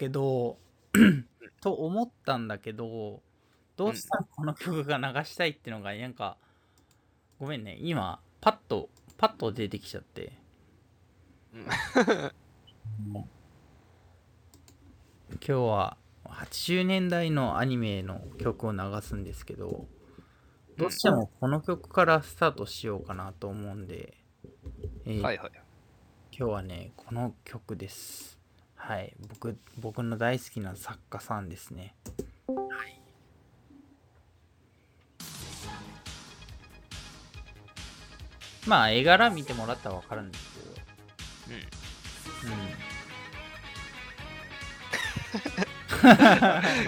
けどと思ったんだけどどうしてもこの曲が流したいってのがなんかごめんね。今パッとパッと出てきちゃって。今日は80年代のアニメの曲を流すんですけどどうしてもこの曲からスタートしようかなと思うんで、えーはいはい。今日はねこの曲ですはい。僕僕の大好きな作家さんですね。はい。まあ絵柄見てもらったら分かるんですけど。う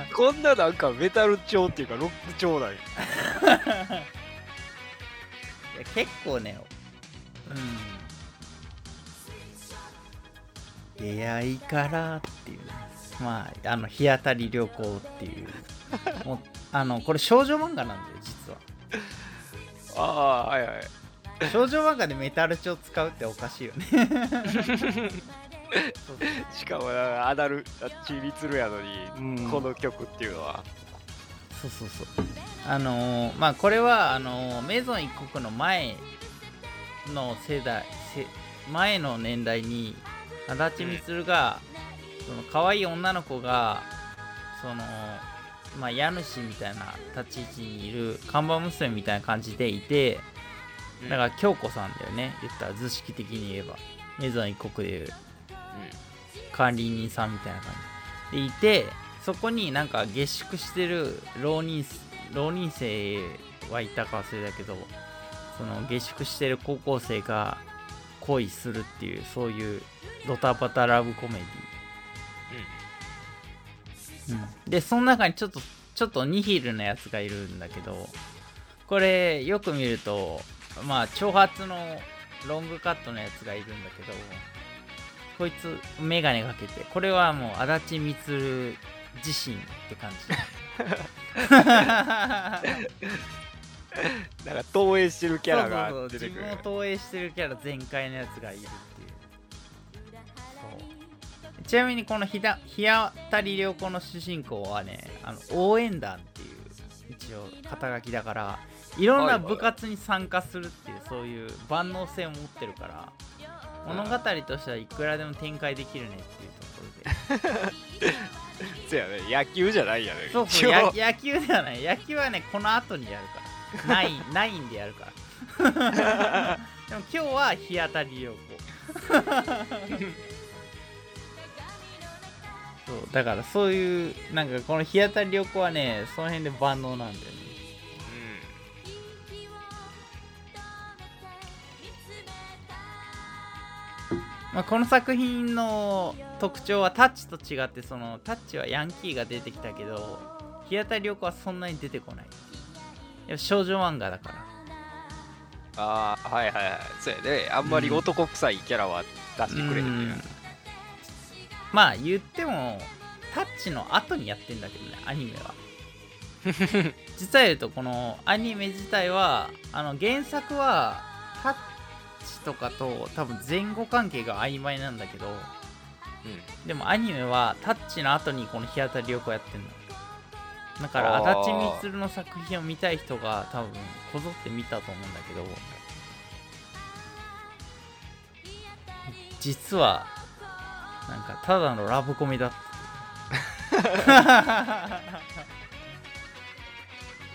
ん。こんななんかメタル調っていうかロック調なんや。いや結構ねうん出会いからっていう。まああの日当たり旅行っていう。もうあのこれ少女漫画なんだよ実は。ああ、はいはい。少女漫画でメタル調使うっておかしいよね。しかもなアダル、あチビツルやのに、うん。この曲っていうのは。そうそうそう。あのーまあこれはあのーメゾン一国の前の世代せ前の年代に足立みつるが、その可愛い女の子がそのまあ家主みたいな立ち位置にいる看板娘みたいな感じでいてだから京子さんだよね言ったら図式的に言えば。メゾン一国でいう管理人さんみたいな感じ。でいてそこになんか下宿してる浪人浪人生はいたか忘れたけどその下宿してる高校生が恋するっていうそういうドタバタラブコメディ、うん、でその中にちょっとちょっとニヒルなやつがいるんだけどこれよく見るとまあ長髪のロングカットのやつがいるんだけどこいつメガネかけてこれはもう足立みつる自身って感じ なんか投影してるキャラが出てくる。自分を投影してるキャラ全開のやつがいるっていう。そう。ちなみにこのひだ日当たり良子の主人公はねあの応援団っていう一応肩書きだからいろんな部活に参加するっていうそういう万能性を持ってるから物語としてはいくらでも展開できるねっていうところで。そうやね、野球じゃないやね。そうそう野球ではない。野球はねこの後にやるからナインナインでやるから。でも今日は日当たり良子そうだからそういうなんかこの日当たり良子はねその辺で万能なんだよね。まあ、この作品の特徴はタッチと違ってそのタッチはヤンキーが出てきたけど日当たり良子はそんなに出てこないや少女漫画だからああ、はいはいはい。そうやね。あんまり男臭いキャラは出してくれへんねうんまあ言ってもタッチの後にやってんだけどねアニメは 実は言うとこのアニメ自体はあの原作はタッチとかと多分前後関係が曖昧なんだけどうん。でもアニメはタッチの後にこの日当たり良子やってんのだから足立みつるの作品を見たい人が多分こぞって見たと思うんだけど実はなんかただのラブコメだった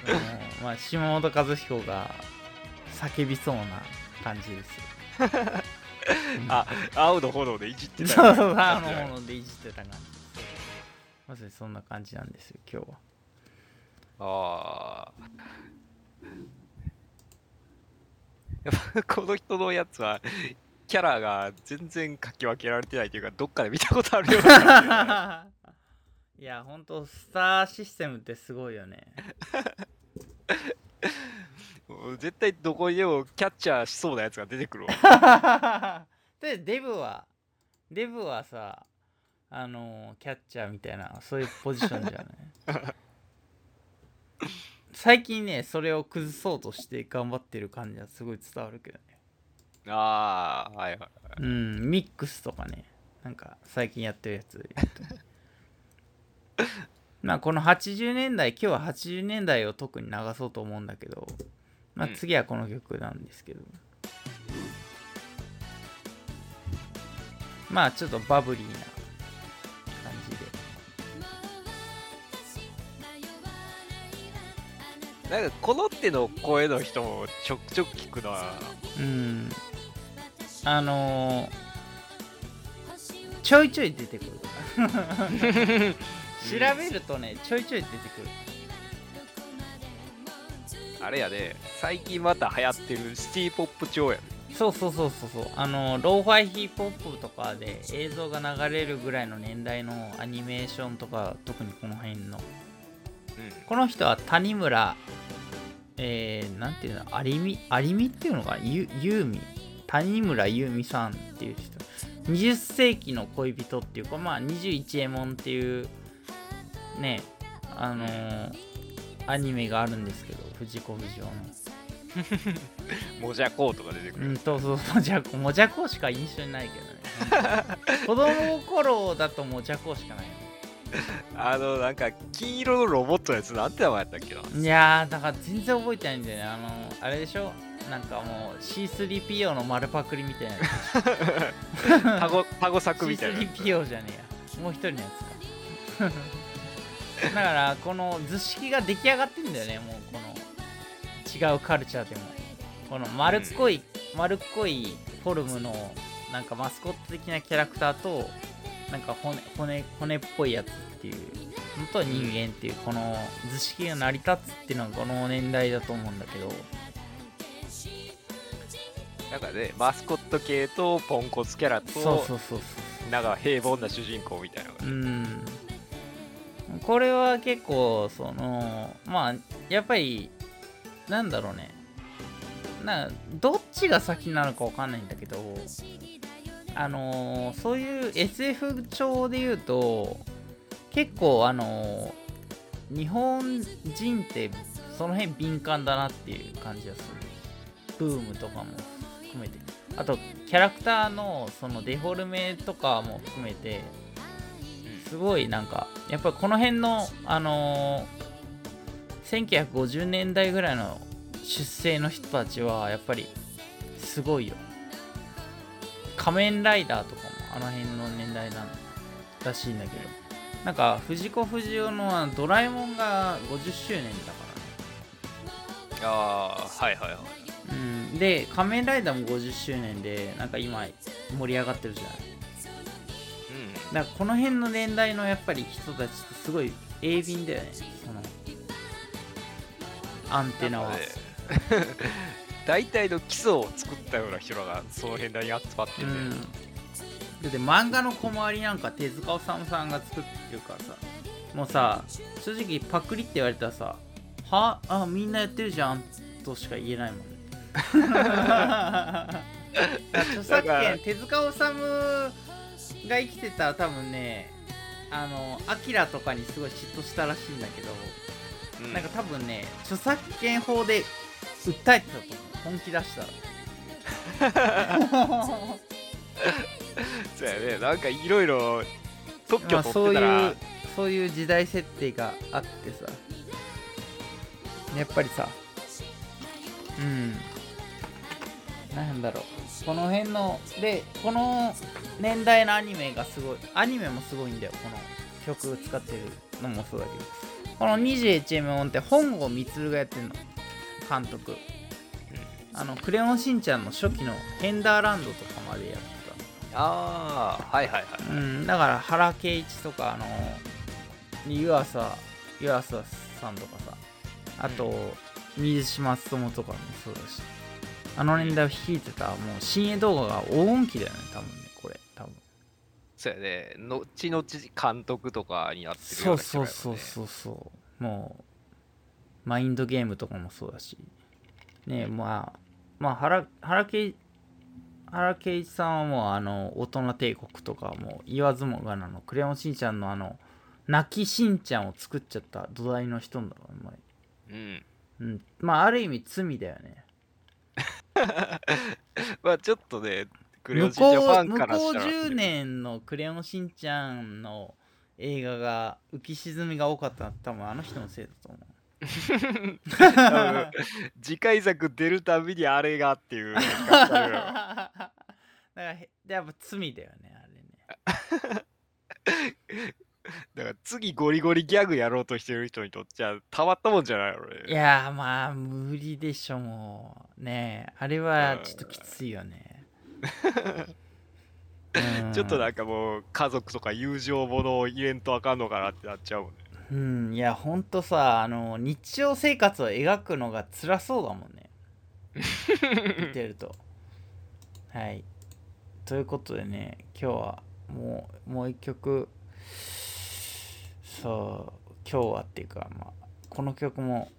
う。んまあ島本和彦が叫びそうな感じですよ。あ、青の炎でいじってたそうよそうあのものでいじってた感じまさにそんな感じなんですよ今日はああ。やっぱこの人のやつは、キャラが全然書き分けられてないというか、どっかで見たことあるような。いやほんとスターシステムってすごいよね絶対どこにでもキャッチャーしそうなやつが出てくるわ。でデブはデブはさあのキャッチャーみたいなそういうポジションじゃない？最近ねそれを崩そうとして頑張ってる感じはすごい伝わるけどね。ああ、はいはい。うんミックスとかね。なんか最近やってるやつ まあこの80年代今日は80年代を特に流そうと思うんだけど、まあうん次はこの曲なんですけど、まあちょっとバブリーななんかこの手の声の人もちょくちょく聞くのはうん。あのーちょいちょい出てくる調べるとねちょいちょい出てくる。あれやね最近また流行ってるシティポップ調や。ねそうそうそうそうそう。あのローファイヒップホップとかで映像が流れるぐらいの年代のアニメーションとか特にこの辺のこの人は谷村えー、なんていうの有美有美っていうのかな？ゆユーミ谷村ユーミさんっていう人。20世紀の恋人っていうかまあ21エモンっていうねあのーアニメがあるんですけど藤子不二雄の。う んもじゃこうとか出てくる、うん、そうそう、もじゃこ、もじゃこしか印象にないけどね。子供の頃だともじゃこしかない。あのなんか金色のロボットのやつなんて名前やったっけな？いやー、だから全然覚えてないんだよね。あの、あれでしょ？なんかもう C3PO の丸パクリみたいな。タゴタゴ作みたいな C3PO じゃねえや。もう一人のやつか。だから、この図式が出来上がってんだよね。もうこの違うカルチャーでも。この丸っこい、丸っこいフォルムのなんかマスコット的なキャラクターと、なんか骨骨骨っぽいやつっていうのと人間っていうこの図式が成り立つっていうのがこの年代だと思うんだけど、なんかねマスコット系とポンコツキャラとそうそうそうそう。なんか平凡な主人公みたいなうん。これは結構そのまあやっぱりなんだろうね。などっちが先なのかわかんないんだけどあのーそういう SF 調で言うと結構あのー日本人ってその辺敏感だなっていう感じがする。ブームとかも含めて。あとキャラクターのそのデフォルメとかも含めてすごいなんかやっぱこの辺のあのー1950年代ぐらいの出生の人たちはやっぱりすごいよ。仮面ライダーとかもあの辺の年代なんらしいんだけど。なんか藤子不二雄のドラえもんが50周年だからああはいはいはい。うん、で仮面ライダーも50周年でなんか今盛り上がってるじゃないうん。だからこの辺の年代のやっぱり人たちってすごい鋭敏だよね。そのアンテナは、大体の基礎を作ったような人らがその辺に集まってて、うん。だって漫画の小回りなんか手塚治虫さんが作ってるからさ。もうさ正直パクリって言われたらさは？あみんなやってるじゃんとしか言えないもんね。著作権手塚治虫が生きてたら多分ねあのアキラとかにすごい嫉妬したらしいんだけど、うん。なんか多分ね著作権法で訴えてたと思う本気出したら。そうやね。なんかいろいろ特許まあ、そう取ってたら、いうそういう時代設定があってさ。やっぱりさ。うん。なんだろう。この辺のでこの年代のアニメがすごいアニメもすごいんだよ。この曲使ってるのもそうだけど。この 21M って本郷充がやってるの。監督あのクレヨンしんちゃんの初期のヘンダーランドとかまでやってた。ああはいはいはいうん、だから原敬一とかあの湯浅湯浅さんとかさあと、水島勉とかもそうだしあの年代を率いてたもう新鋭動画が黄金期だよね多分ねこれ多分。そうやね。後々監督とかになってるよそうそうそうそうそう。もうマインドゲームとかもそうだし。ねえまあまあ原原敬原敬一さんはもうあの大人帝国とかもう言わずもがなの。クレヨンしんちゃんのあの泣きしんちゃんを作っちゃった土台の人だろうねうん。うん。まあある意味罪だよね。まあちょっとねクレヨン向しんちゃんフこう向ァンからこうしたら。10年のクレヨンしんちゃんの映画が浮き沈みが多かったのは多分あの人のせいだと思う 次回作出るたびにあれがっていう だからへやっぱ罪だよねあれね だから次ゴリゴリギャグやろうとしてる人にとっちゃたまったもんじゃないよいね。やーまあ無理でしょもうねえあれはちょっときついよねうんちょっとなんかもう家族とか友情ものを入れんとあかんのかなってなっちゃうもんね。うんいやほんとさあの日常生活を描くのが辛そうだもんね。見てると。はい。ということでね今日はもうもう一曲。そう今日はっていうか、まあ、この曲も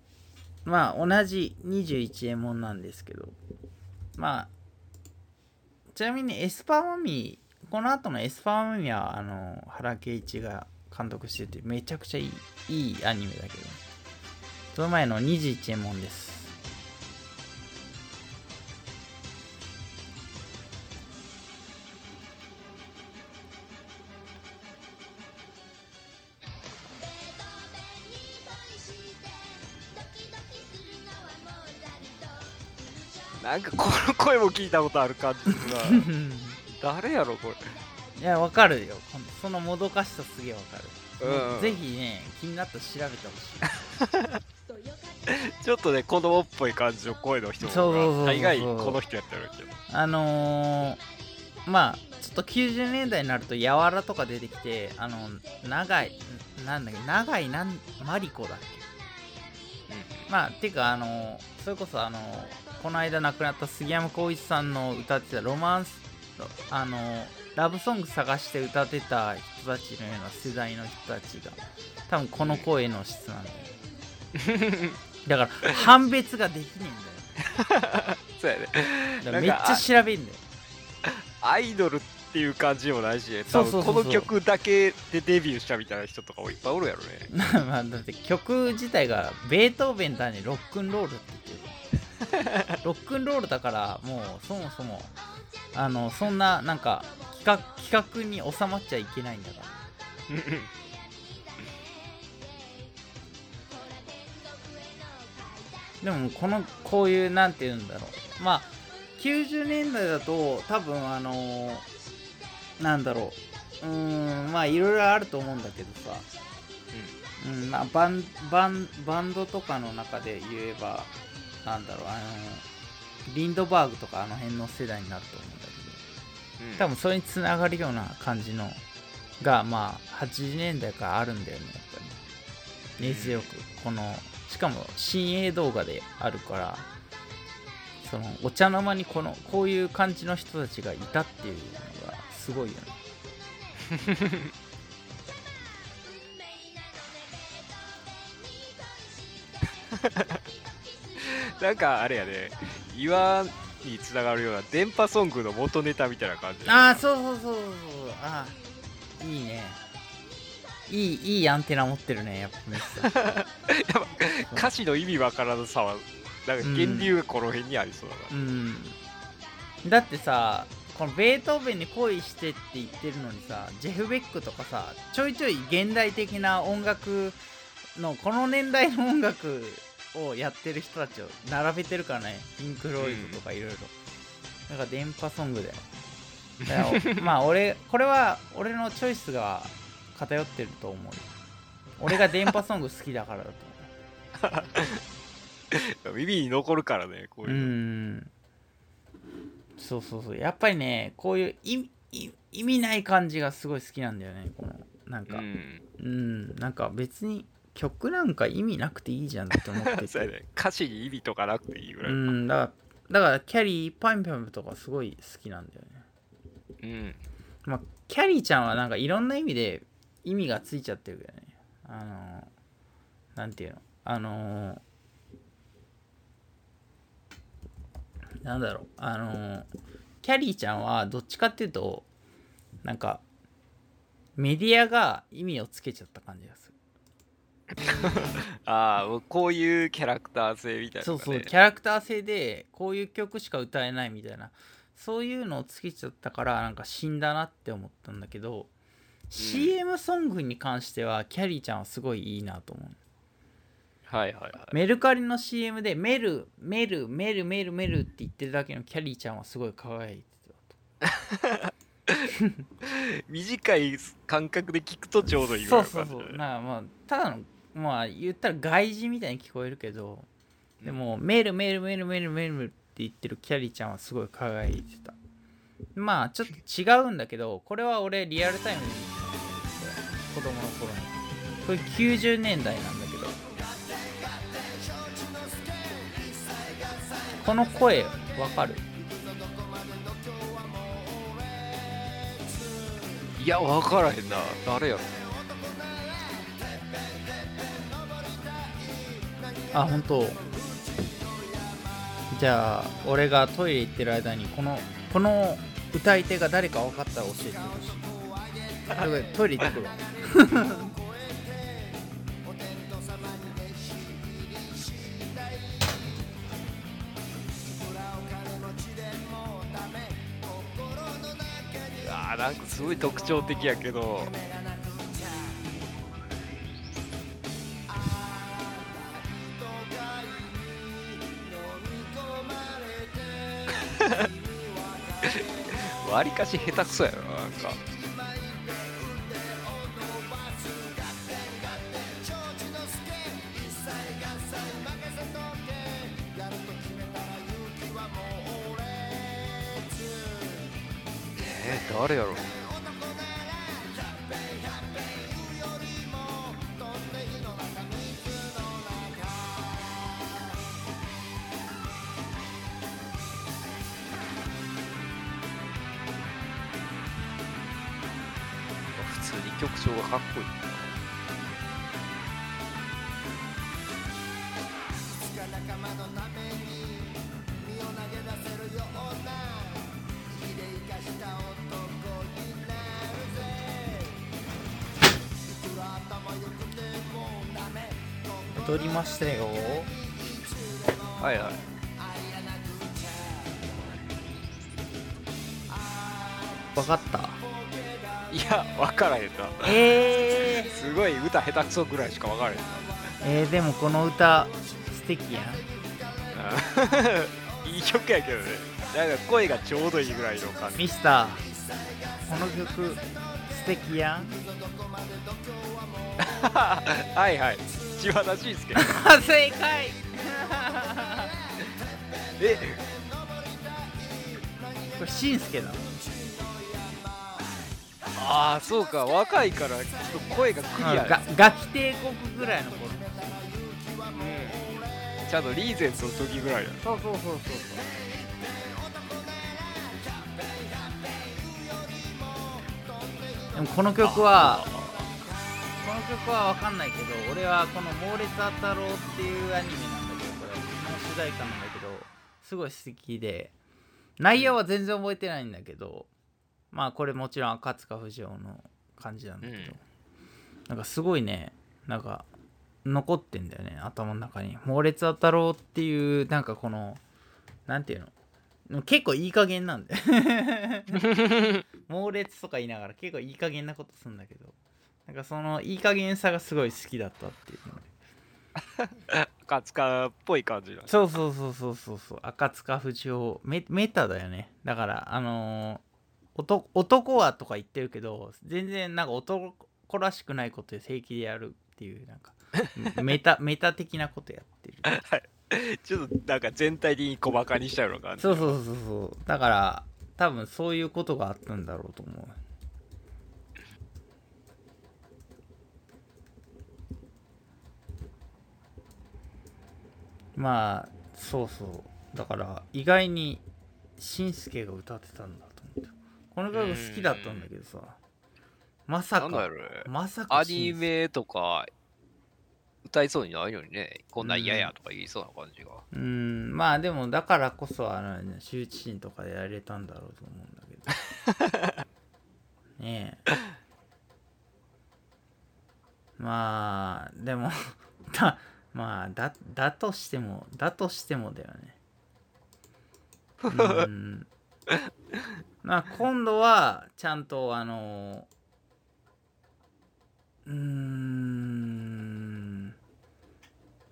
まあ同じ21エモンなんですけど。まあちなみにエスパーマミーこの後のエスパーマミーはあの原敬一が監督しててめちゃくちゃいいいいアニメだけどその前の21エモンですなんかこの声も聞いたことある感じするな。誰やろこれ。いやわかるよ。そのもどかしさすげえわかる、うんぜひね気になったら調べてほしい。ちょっとね子供っぽい感じの声の人が大概この人やってるけど。あのー、まあちょっと90年代になるとやわらとか出てきてあの長いなんだっけ長いなんマリコだっけ。まあてかあのーそれこそあのーこの間亡くなった杉山浩一さんの歌ってたロマンスあのーラブソング探して歌ってた人たちのような世代の人たちが多分この声の質なんだよ。だから判別ができねえんだよ。そうやね。だからめっちゃ調べんだよ。アイドルっていう感じでもないし、多そうこの曲だけでデビューしたみたいな人とかもいっぱいおるやろね。まあだって曲自体がベートーベンだね。ロックンロールって言ってる。ロックンロールだからもうそもそもあのそんななんか企画企画に収まっちゃいけないんだから。でもこのこういうなんて言うんだろう。まあ90年代だと多分あのーなんだろう。うんまあいろいろあると思うんだけどさ。うんまあ、バンバンバンドとかの中で言えばなんだろうあのリンドバーグとかあの辺の世代になると思う。多分それにつながるような感じのがまあ80年代からあるんだよねやっぱり。根強くこのしかも新鋭動画であるからそのお茶の間にこのこういう感じの人たちがいたっていうのがすごいよね。なんかあれやね、岩につながるような電波ソングの元ネタみたいな感じ。ああそうそうそうそうああいいねいいいいアンテナ持ってるねやっぱメッサ やっぱ歌詞の意味わからずさは、なんか源流がこの辺にありそうだな。うんだってさこのベートーベンに恋してって言ってるのにさジェフ・ベックとかさちょいちょい現代的な音楽のこの年代の音楽をやってる人たちを並べてるからね。ピンク・ロイドとかいろいろなんか電波ソングだよだから まあ俺これは俺のチョイスが偏ってると思うよ。俺が電波ソング好きだからだと思う。耳に残るからね、こうういうの。ん。そうそうそう。やっぱりねこういう意意意味ない感じがすごい好きなんだよねこの。なんか。うん。うん。なんか別に曲なんか意味なくていいじゃんって思ってて ね。歌詞に意味とかなくていいぐらい。ううん。んだからだからキャリーパンパンとかすごい好きなんだよねまあキャリーちゃんはなんかいろんな意味で意味がついちゃってるけどねあのなんていうの？あのなんだろうあのキャリーちゃんはどっちかっていうとなんかメディアが意味をつけちゃった感じがする ああ、こういうキャラクター性みたいなそうそうキャラクター性でこういう曲しか歌えないみたいな。そういうのをつけちゃったからなんか死んだなって思ったんだけど CM ソングに関してはキャリーちゃんはすごいいいなと思う。はいはいはい。メルカリの CM でメルメルメルメルメルって言ってるだけのキャリーちゃんはすごい輝いてた 短い感覚で聞くとちょうどいいぐそうそうそう。なまあただのまあ言ったら外人みたいに聞こえるけどでも、メールメールメールメールメールって言ってるキャリーちゃんはすごい輝いてた。まあちょっと違うんだけどこれは俺リアルタイムで子供の頃に。これ90年代なんだけど。この声わかる？いや、わからへんな。誰やろ？あ本当。じゃあ俺がトイレ行ってる間にこのこの歌い手が誰か分かったら教えてほしい。トイレ行ってくるわ。あーなんかすごい特徴的やけど。わりかし下手くそやろな、んか。え、誰やろう曲調がかっこいいな。踊りましたよはいはい。分かったいや、わからへんな。えー、すごい歌下手くそぐらいしかわからへんな。えー、でもこの歌素敵やん いい曲やけどね。なんか声がちょうどいいぐらいの感じ。ミスターこの曲素敵やん はいはい。島田紳介。あ 正解え、これしんすけだああ、そうか。若いから、ちょっと声がクリアガキ帝国ぐらいの頃。ちゃんとリーゼントの時ぐらいや。そうそうそうそうそう。でもこの曲はこの曲は分かんないけど俺はこの「猛烈あったろう」っていうアニメなんだけどこれこの主題歌なんだけどすごい素敵で。内容は全然覚えてないんだけどまあこれもちろん赤塚不二夫の感じなんだけど、うん。なんかすごいねなんか残ってんだよね頭の中に「猛烈あったろう」っていうなんかこのなんていうの？結構いい加減なんで 猛烈とか言いながら結構いい加減なことするんだけど。なんかそのいい加減さがすごい好きだったっていうので。赤塚っぽい感じだ。そうそうそうそうそうそう。赤塚不二夫メメタだよね。だからあのー男男はとか言ってるけど全然なんか男らしくないことで平気でやるっていうなんか メタメタ的なことやってる。ちょっとなんか全体的に小バカにしたような感じ。そうそうそうそう。だから多分そういうことがあったんだろうと思う。まあそうそう。だから意外にしんすけが歌ってたんだこの曲好きだったんだけどさ。まさかなんだろうね。まさかアニメとか歌いそうにないのにね、こんなん嫌やとか言いそうな感じが。うん。まあでもだからこそあの、ね、羞恥心とかでやれたんだろうと思うんだけど。ねえ。まあでも だまあだだとしてもだとしてもだよね。うんまあ今度はちゃんとあのうーん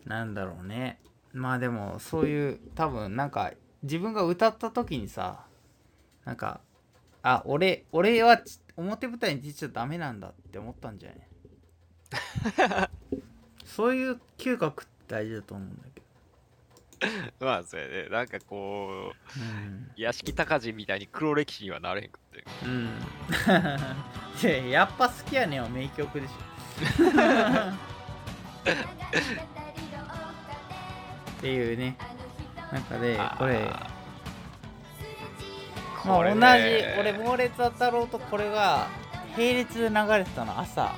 なんだろうね。まあでもそういう多分なんか自分が歌った時にさなんかあ俺俺はち表舞台に出ちゃダメなんだって思ったんじゃない？そういう嗅覚って大事だと思うんだけど、まあそうやね。なんかこううん。屋敷隆人みたいに黒歴史にはなれへんくって。うん。い ややっぱ好きやねんは名曲でしょ。っていうね。中でこれあー。まあ、これ同じね俺猛烈当たろうとこれが並列で流れてたの。朝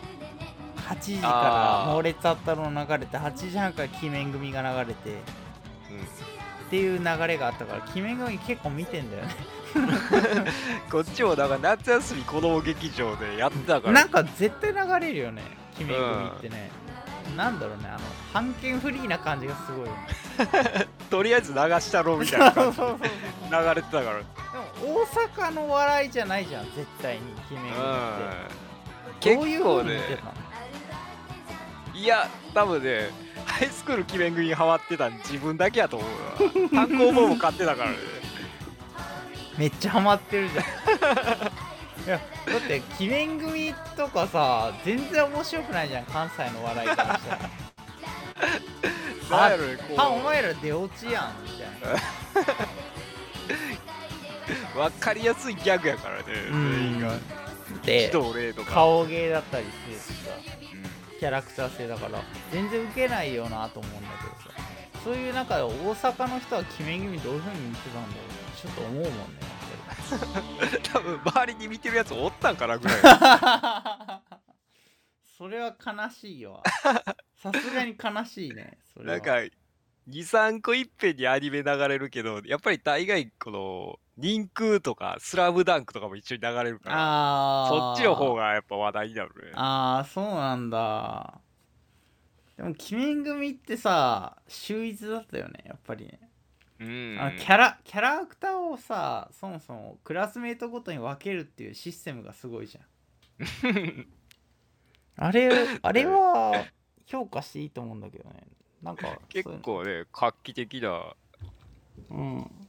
8時から猛烈当たろう流れて8時半から鬼面組が流れてっていう流れがあったから鬼面組結構見てんだよね。うん、こっちもなんか夏休み子供劇場でやってたから。なんか絶対流れるよね鬼面組ってね、なんだろうねあの半券フリーな感じがすごいよね。とりあえず流したろみたいな感じで 流れてたから。でも大阪の笑いじゃないじゃん絶対に鬼面組って。どういう結構風に見てねたの？いや多分ねハイスクール記念組にハマってたん自分だけやと思うわ。単行本も買ってたからね。めっちゃハマってるじゃん。いやだって鬼面組とかさ全然面白くないじゃん関西の笑いからしたらなんやろねこう。はお前ら出落ちやんみたいな。分かりやすいギャグやからね全員が。で顔芸だったりしてさうんキャラクター性だから全然ウケないよなと思うんだけどさ。そういう中で大阪の人は鬼面組どういう風に見てたんだろうちょっと思うもんね 多分周りに見てるやつおったんかなぐらい。それは悲しいよ さすがに悲しいねそれは。なんか23個いっぺんにアニメ流れるけどやっぱり大概この人空とかスラムダンクとかも一緒に流れるからそっちの方がやっぱ話題になるね。ああそうなんだ。でも鬼面組ってさ秀逸だったよねやっぱりね、うん。あのキャラキャラクターをさそもそもクラスメートごとに分けるっていうシステムがすごいじゃん。あれあれは評価していいと思うんだけどね。なんか 結構ね画期的なうん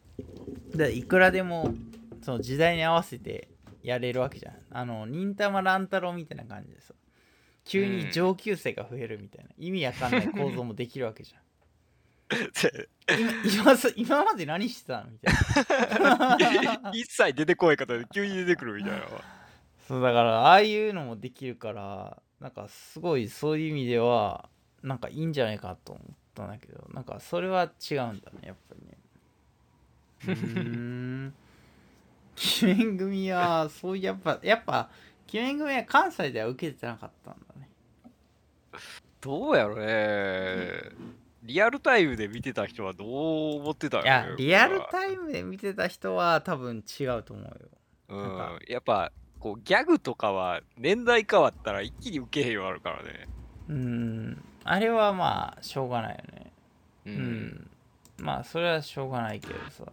でいくらでもその時代に合わせてやれるわけじゃん。あの忍たま乱太郎みたいな感じでさ急に上級生が増えるみたいな、意味わかんない構造もできるわけじゃん。今今す今まで何してたのみたいな。一切出てこない方で急に出てくるみたいなそうだからああいうのもできるからなんかすごいそういう意味ではなんかいいんじゃないかと思ったんだけどなんかそれは違うんだねやっぱりね鬼面組はそうやっぱやっぱ鬼面組は関西では受けてなかったんだね。どうやろね。リアルタイムで見てた人はどう思ってたんいやリアルイタイムで見てた人は多分違うと思うよ。うん。やっぱこうギャグとかは年代変わったら一気に受けへんようになるからね。うーん。あれはまあしょうがないよね。ううん、まあそれはしょうがないけどさ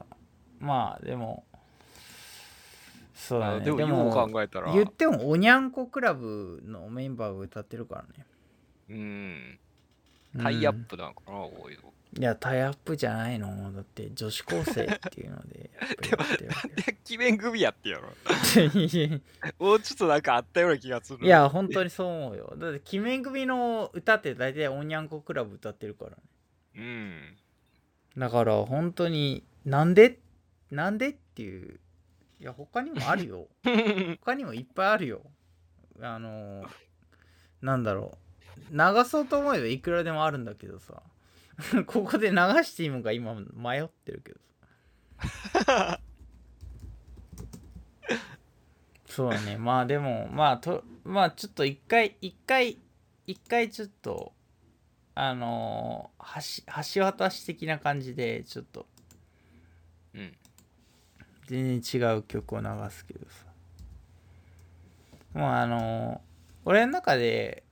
まあでもそうだね。でもよう考えたら。言ってもおにゃんこクラブのメンバーが歌ってるからね。うん。タイアップなのかな、こういうの。いやタイアップじゃないの。だって女子高生っていうのでやっぱり。やってるわけで鬼面組やってやろ。い もうちょっとなんかあったような気がする。や本当にそう思うよ。だって鬼面組の歌って大体おにゃんこクラブ歌ってるからね。うん。だから本当になんでなんでっていう。いや他にもあるよ。他にもいっぱいあるよ。あのなんだろう。流そうと思えばいくらでもあるんだけどさ。ここで流していいもんか今迷ってるけどさ。そうだね。まあでもまあとまあちょっと一回一回一回ちょっとあのー橋橋渡し的な感じでちょっと。うん全然違う曲を流すけどさ。もうあの俺の中で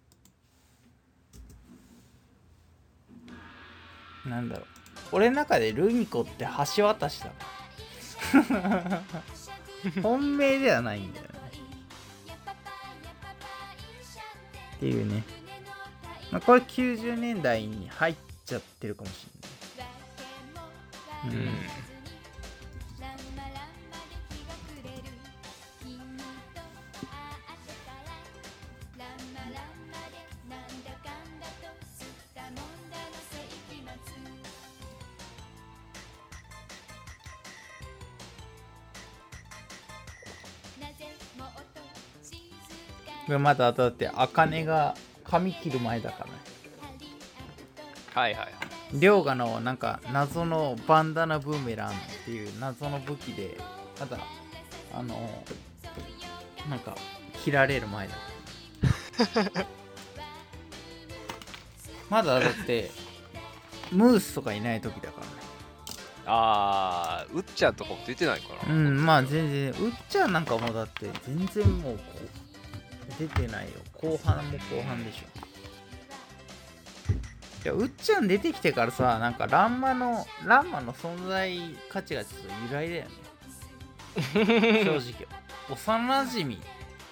なんだろう。俺の中でルミ子って橋渡しだ 本命ではないんだよね。っっていうね、まあ、これ90年代に入っちゃってるかもしれない、うんまだだって茜が髪切る前だからね。はいはいはい。涼河のなんか謎のバンダナブーメランっていう謎の武器でまだあのなんか切られる前だ。まだだってムースとかいない時だからね。あーうっちゃんとかも出てないかな。うんまあ全然うっちゃんなんかもうだって全然もうこう出てないよ。後半も後半でしょ。いやうっちゃん出てきてからさなんかランマのランマの存在価値がちょっと揺らいだよね。正直。幼なじみ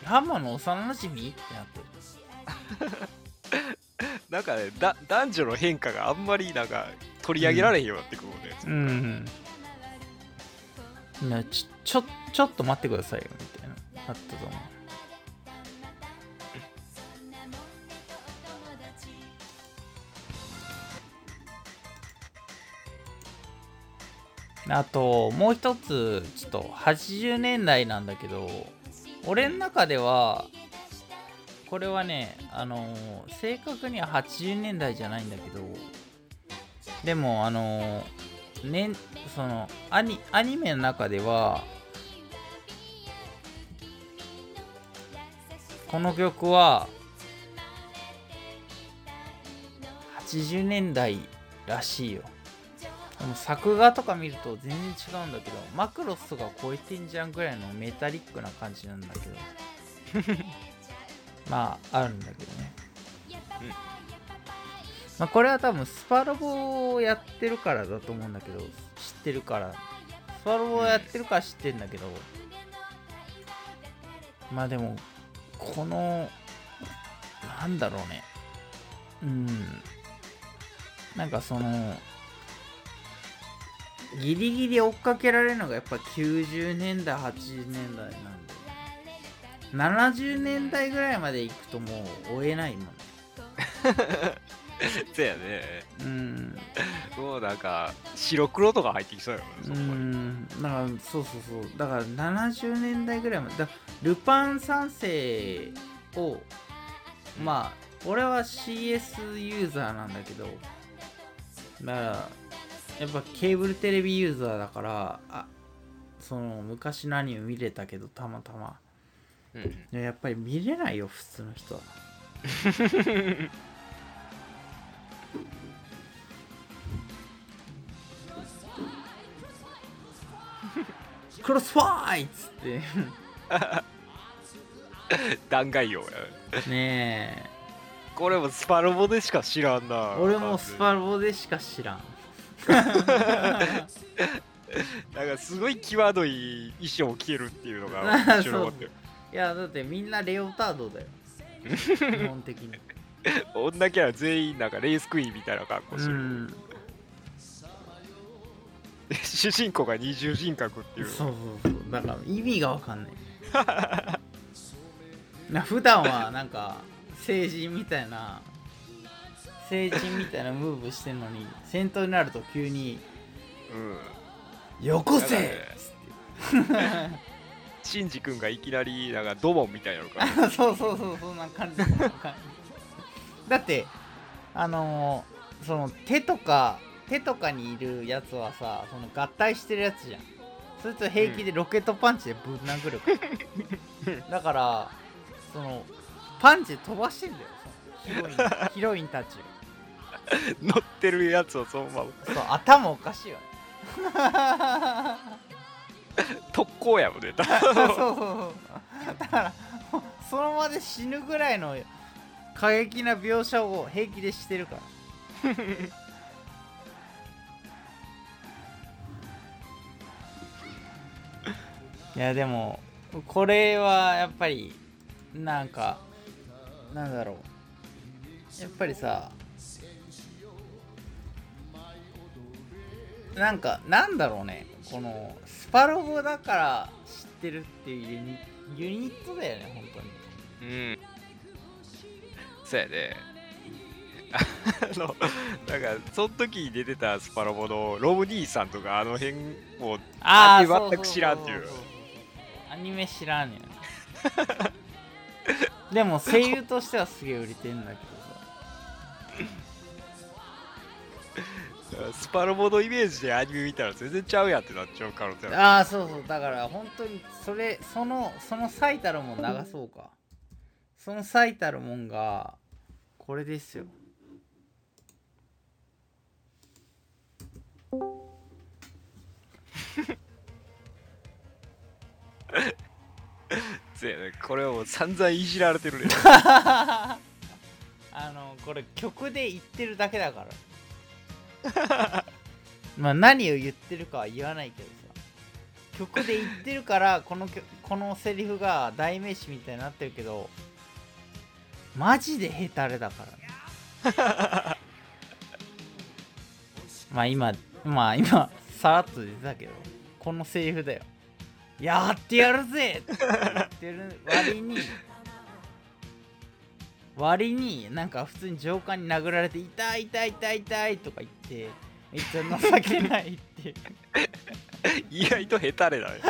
ランマの幼なじみってなってる。なんかねだ男女の変化があんまりなんか取り上げられへんようになってくるもんね、うん。いやちちょちょっと待ってくださいよみたいな。あったと思うあともう一つちょっと80年代なんだけど俺の中ではこれはねあの正確には80年代じゃないんだけどでもあのねそのアニアニメの中ではこの曲は80年代らしいよ。でも作画とか見ると全然違うんだけどマクロスとか超えてんじゃんぐらいのメタリックな感じなんだけど。まああるんだけどね、うん。まあ、これは多分スパロボをやってるからだと思うんだけど知ってるから。スパロボをやってるから知ってるんだけど、まあでもこのなんだろうね。うん。なんかそのギリギリ追っかけられるのがやっぱ90年代80年代なんで。70年代ぐらいまで行くともう追えないもん。ねそうやね。うん。もうなんか白黒とか入ってきそうやもんねうそこに。ん。だからそうそうそう。だから70年代ぐらいまでだルパン三世をまあ俺は CS ユーザーなんだけどだからやっぱケーブルテレビユーザーだからあその昔のアニメ見れたけどたまたま。うんいややっぱり見れないよ普通の人は。クロスファイっつって。弾劾用やねこれもスパロボでしか知らんな。え俺もスパロボでしか知らん なんかすごい際どい衣装を着てるっていうのが 面白かったよ。いやだってみんなレオタードだよ。基本的に。女キャラ全員なんかレースクイーンみたいな格好うしてる、ん。主人公が二重人格っていう。そうそうそう。だから意味がわかんない。な普段はなんか成人みたいな成人みたいなムーブしてんのに戦闘になると急にうん「よこせ!」シンジ君がいきなりなんかドボンみたいなのから そうそうそうそんな感じ。だってあのーその手とか手とかにいるやつはさその合体してるやつじゃん。そいつ平気でロケットパンチでぶん殴るから、だからそのパンチで飛ばしてんだよそのヒロインヒロインたちを 乗ってるやつをそのまま。そう頭おかしいよね。特攻やもんね。そうそうそう。だからその場で死ぬぐらいの過激な描写を平気でしてるから。いやでもこれはやっぱりなんかなんだろやっぱりさなんかなんだろうね。このスパロボだから知ってるっていうユニユニットだよね本当に。うん。そうやね。あのなんかその時に出てたスパロボのロム兄さんとかあの辺もああアニメ全く知らんっていう。アニメ知らんよね。でも声優としてはすげえ売れてんだけどスパロボのイメージでアニメ見たら全然ちゃうやんってなっちゃう可能性ある。ああそうそう。だから本当にそれそのその最たるもん流そうか。その最たるもんがこれですよ。そうやね。これはもう散々いじられてるね。あのこれ曲で言ってるだけだからまあ何を言ってるかは言わないけどさ。曲で言ってるからこの曲このセリフが代名詞みたいになってるけどマジでヘタレだからね。まあ今まあ今さらっと出たけどこのセリフだよ。やってやるぜって言ってる割に割になんか普通に上官に殴られて痛い痛い痛い痛いとか言ってめっちゃ情けないっていう。意外とヘタレだね。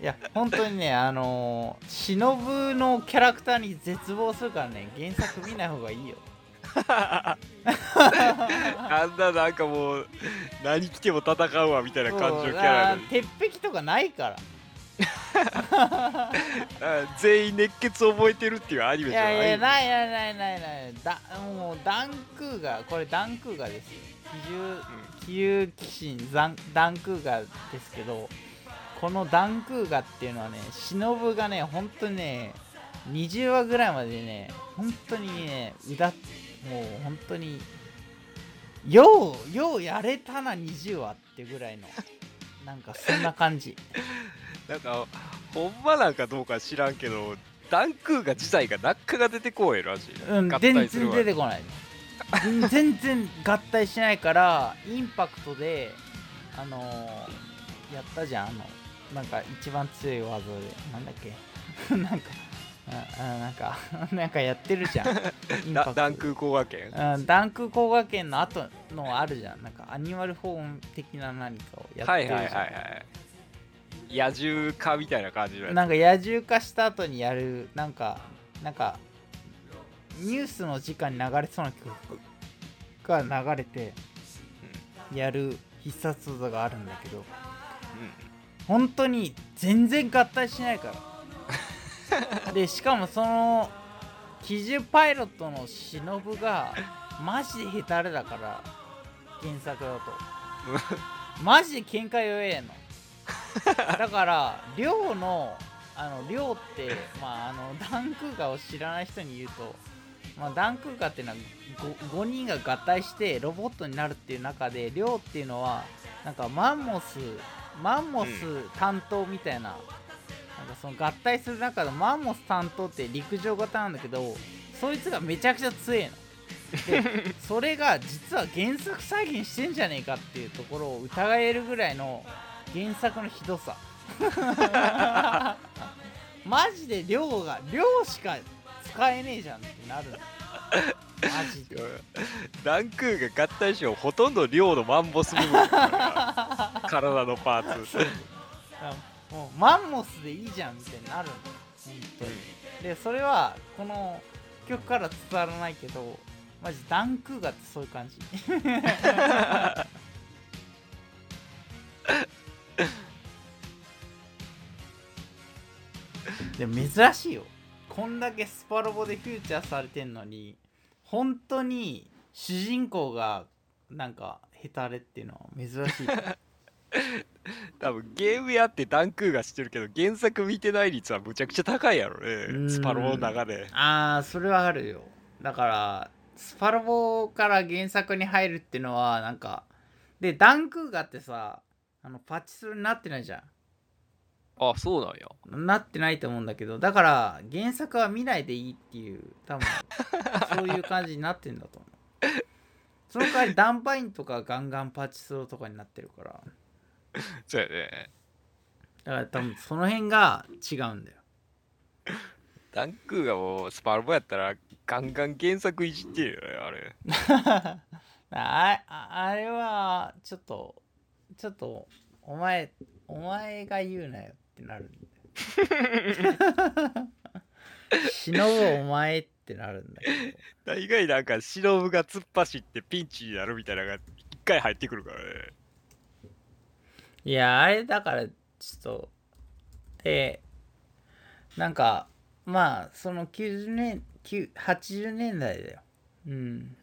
いや本当にねあのー、忍のキャラクターに絶望するからね原作見ない方がいいよ。あんななんかもう何来ても戦うわみたいな感じのキャラ鉄壁とかないから。あ 全員熱血覚えてるっていうアニメいじゃないやいやないないないないない。だもうダンクーガこれダンクーガですよ。気重気流鬼神ダンダンクーガですけどこのダンクーガっていうのはね忍がね本当にね20話ぐらいまでね本当にねうだもう本当にようようやれたな20話ってぐらいのなんかそんな感じ。なんかほんまなんかどうか知らんけどダンクーガ自体がなかが出てこえらしいね、うん合全然出てこない。うん全然合体しないからインパクトであのーやったじゃん。あのなんか一番強い技で。なんだっけ？なんかああなんか なんかやってるじゃん。ダダンクー工学園。うん、ダンク工学園の後のあるじゃん。なんかアニマルフォーム的な何かをやってるじゃん、はいはいはいはい野獣化みたいな感じのやつ。なんか野獣化した後にやるなんかなんかニュースの時間に流れそうな曲が流れてやる必殺技があるんだけど。本当に全然合体しないからでしかもその基準パイロットの忍がマジでヘタレだから原作だと。マジで喧嘩弱えの。だから寮のあの寮ってまああのダンクーガを知らない人に言うと、まあ、ダンクーガっていうのは 5, 5人が合体してロボットになるっていう中で寮っていうのはなんかマンモスマンモス担当みたいな,、なんかその合体する中でマンモス担当って陸上型なんだけどそいつがめちゃくちゃ強えの。で それが実は原作再現してんじゃねえかっていうところを疑えるぐらいの原作のひどさ。マジで量が量しか使えねえじゃんってなるの。マジで。ダンクーが合体しようほとんど量のマンボス部分。体のパーツもうマンモスでいいじゃんみたいになるの。本当にでそれはこの曲から伝わらないけどマジダンクーガってそういう感じ。でも珍しいよ。こんだけスパロボでフューチャーされてんのに本当に主人公がなんかヘタレっていうのは珍しい 多分ゲームやってダンクーが知ってるけど原作見てない率はむちゃくちゃ高いやろうん。ねスパロボの中で。ああそれはあるよ。だからスパロボから原作に入るっていうのはなんかでダンクーガってさあのパチスロになってないじゃん。あそうなんや。なってないと思うんだけどだから原作は見ないでいいっていう多分 そういう感じになってんだと思う。その代わりダンバインとかガンガンパチスロとかになってるから そうやね。だから多分その辺が違うんだよ。ダンクーがもうスパルボやったらガンガン原作いじってるよねあれ。あああれはちょっとちょっとお前お前が言うなよってなるんだよ。忍ぶお前ってなるんだけど。大概なんか忍が突っ走ってピンチになるみたいなのが一回入ってくるからねいやあれだからちょっとでなんかまあその90年9 80年代だよ。うん。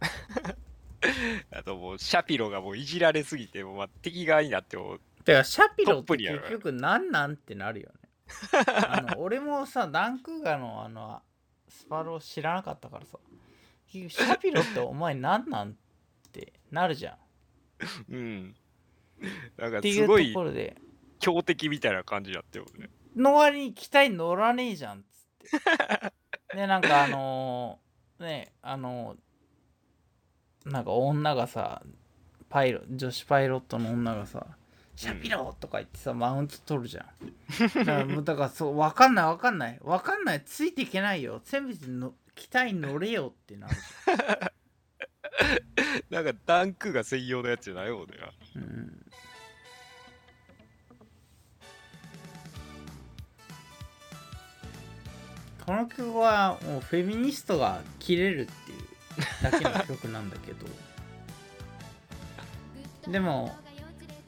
あともうシャピロがもういじられすぎてもうまあ敵側になってもてかシャピロって結局なんなんってなるよね。あの俺もさダンクーガのあのスパロー知らなかったからさ。結局シャピロってお前なんなんってなるじゃん。っうん。なんかすごい強敵みたいな感じになってるね。の割に機体乗らねえじゃんっつって。でなんかあのーねあのーなんか女がさパイロ女子パイロットの女がさ「シャピロ!」とか言ってさマウント取るじゃん。だからだからそう分かんない分かんない。分かんないついていけないよ。せめての機体に乗れよってなる。じ なんかダンクが専用のやつじゃないもんね。うん、この曲はもうフェミニストが切れるっていうだけの曲なんだけど。でも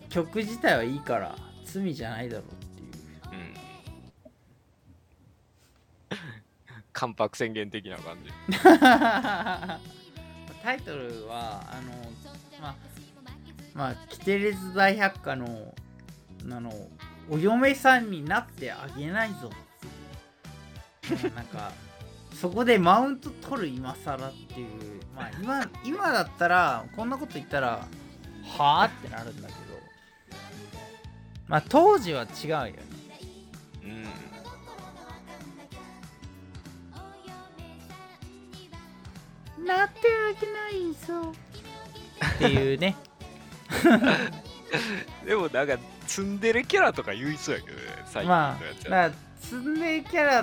曲自体はいいから罪じゃないだろうっていう。うん。関白宣言的な感じタイトルはあのまあまあキテレツ大百科のあのお嫁さんになってあげないぞ。なんかそこでマウント取る今更っていうまあ今今だったらこんなこと言ったらはあってなるんだけど。まあ当時は違うよね。うん。なってあげないぞっていうね。でもなんかツンデレキャラとか言いそうやけどね最近のまやつや。あだからツンデレキャラ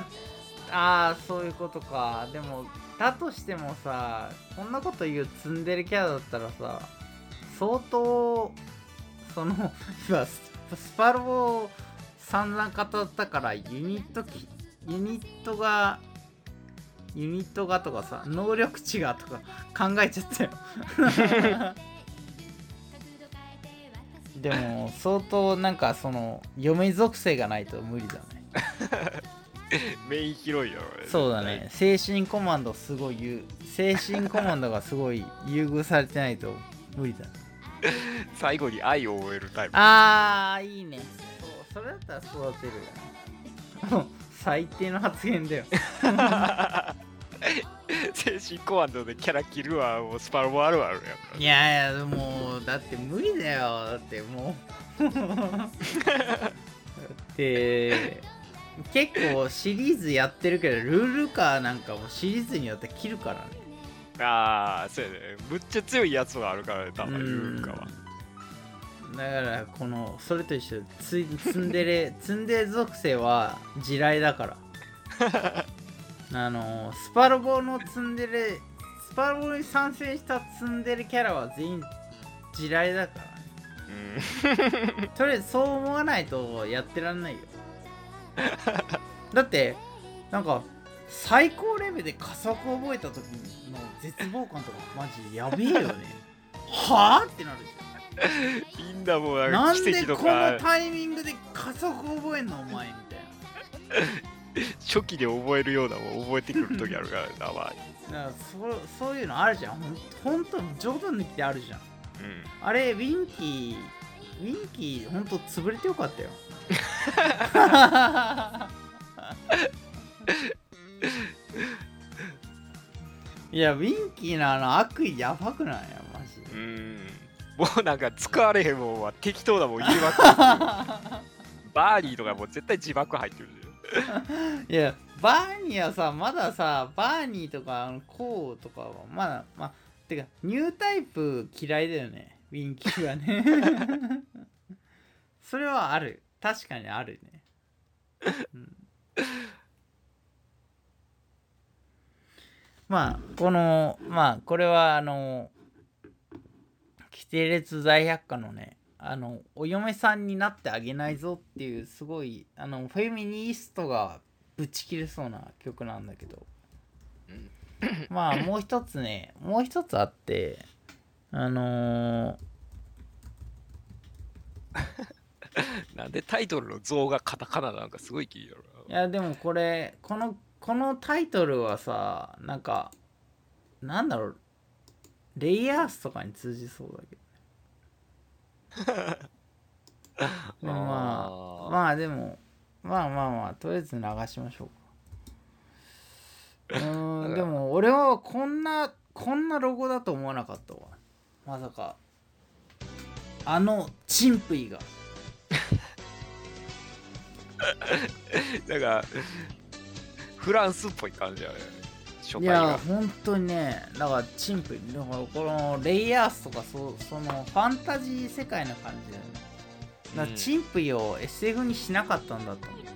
ああそういうことか。でもだとしてもさこんなこと言うツンデレキャラだったらさ相当その今ススパロボを散々語ったからユニットきユニットがユニットがとかさ能力値がとか考えちゃったよ。でも相当なんかその嫁属性がないと無理だね。メイン広いよねそうだね。精神コマンドすごい言う。精神コマンドがすごい優遇されてないと無理だね。最後に愛を覚えるタイプ。あーいいね。そうそれだったら育てるわ最低の発言だよ 精神コマンドでキャラ切るはもうスパロボあるあるやいやいやもうだって無理だよ。だってもう。だって結構シリーズやってるけどルールカーなんかもシリーズによって切るからね。ああそうやね。むっちゃ強いやつがあるからね多分うんルーカはだからこのそれと一緒つツンデレツンデレ属性は地雷だから あのスパロボのツンデレスパロボに参戦したツンデレキャラは全員地雷だからね。うん。とりあえずそう思わないとやってらんないよ。だってなんか最高レベルで加速を覚えた時の絶望感とかマジでやべえよね。はあってなるじゃん。みんなもんなんか奇跡とでこのかタイミングで加速覚えんのお前みたい初期で覚えるようなもん覚えてくる時あるからなだからそそういうのあるじゃん。ほんと冗談抜きであるじゃん。にあれウィンキーウィンキーほんと潰れてよかったよ。いやウィンキーのあの悪意やばくない？やマジで。うん。うんもうなんか使われへんもんは適当なもん入れまくる バーニーとかもう絶対字幕入ってる いやバーニーはさまださバーニーとかあのコウとかはまだまあてかニュータイプ嫌いだよね。ウィンキーはね。それはある。確かにあるね、うん。まあこのまあこれはあの規定列大百科のねあのお嫁さんになってあげないぞっていうすごいあのフェミニストがぶち切れそうな曲なんだけど。まあもう一つねもう一つあってあのなんでタイトルの像がカタカナなんかすごい気になるーいやでもこれこのこのタイトルはさなんかなんだろうレイヤースとかに通じそうだけど まああまあでもまあまあまあとりあえず流しましょうか。うーんでも俺はこんなこんなロゴだと思わなかったわ。まさか。あのチンプイが。なんかフランスっぽい感じやね初いや本当にねだからチンプイだからこのレイヤースとかそそのファンタジー世界な感じだよね。だからチンプイを SF にしなかったんだと思って。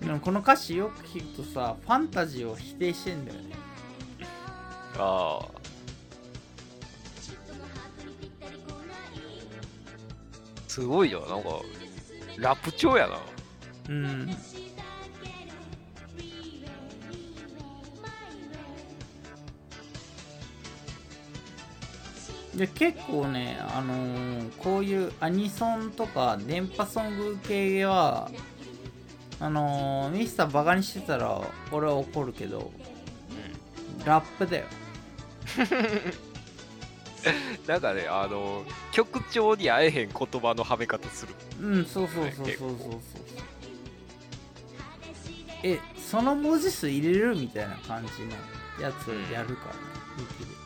でもこの歌詞よく聞くとさファンタジーを否定してんだよね。ああ。すごいよなんかラップ調やな。うん。で結構ねあのーこういうアニソンとか電波ソング系はあのーミスターバカにしてたら俺は怒るけどラップだよ なんかねあの曲調に合えへん言葉のはめ方する。うんそうそうそうそうそうそう。えその文字数入れるみたいな感じのやつをやるからね、できる。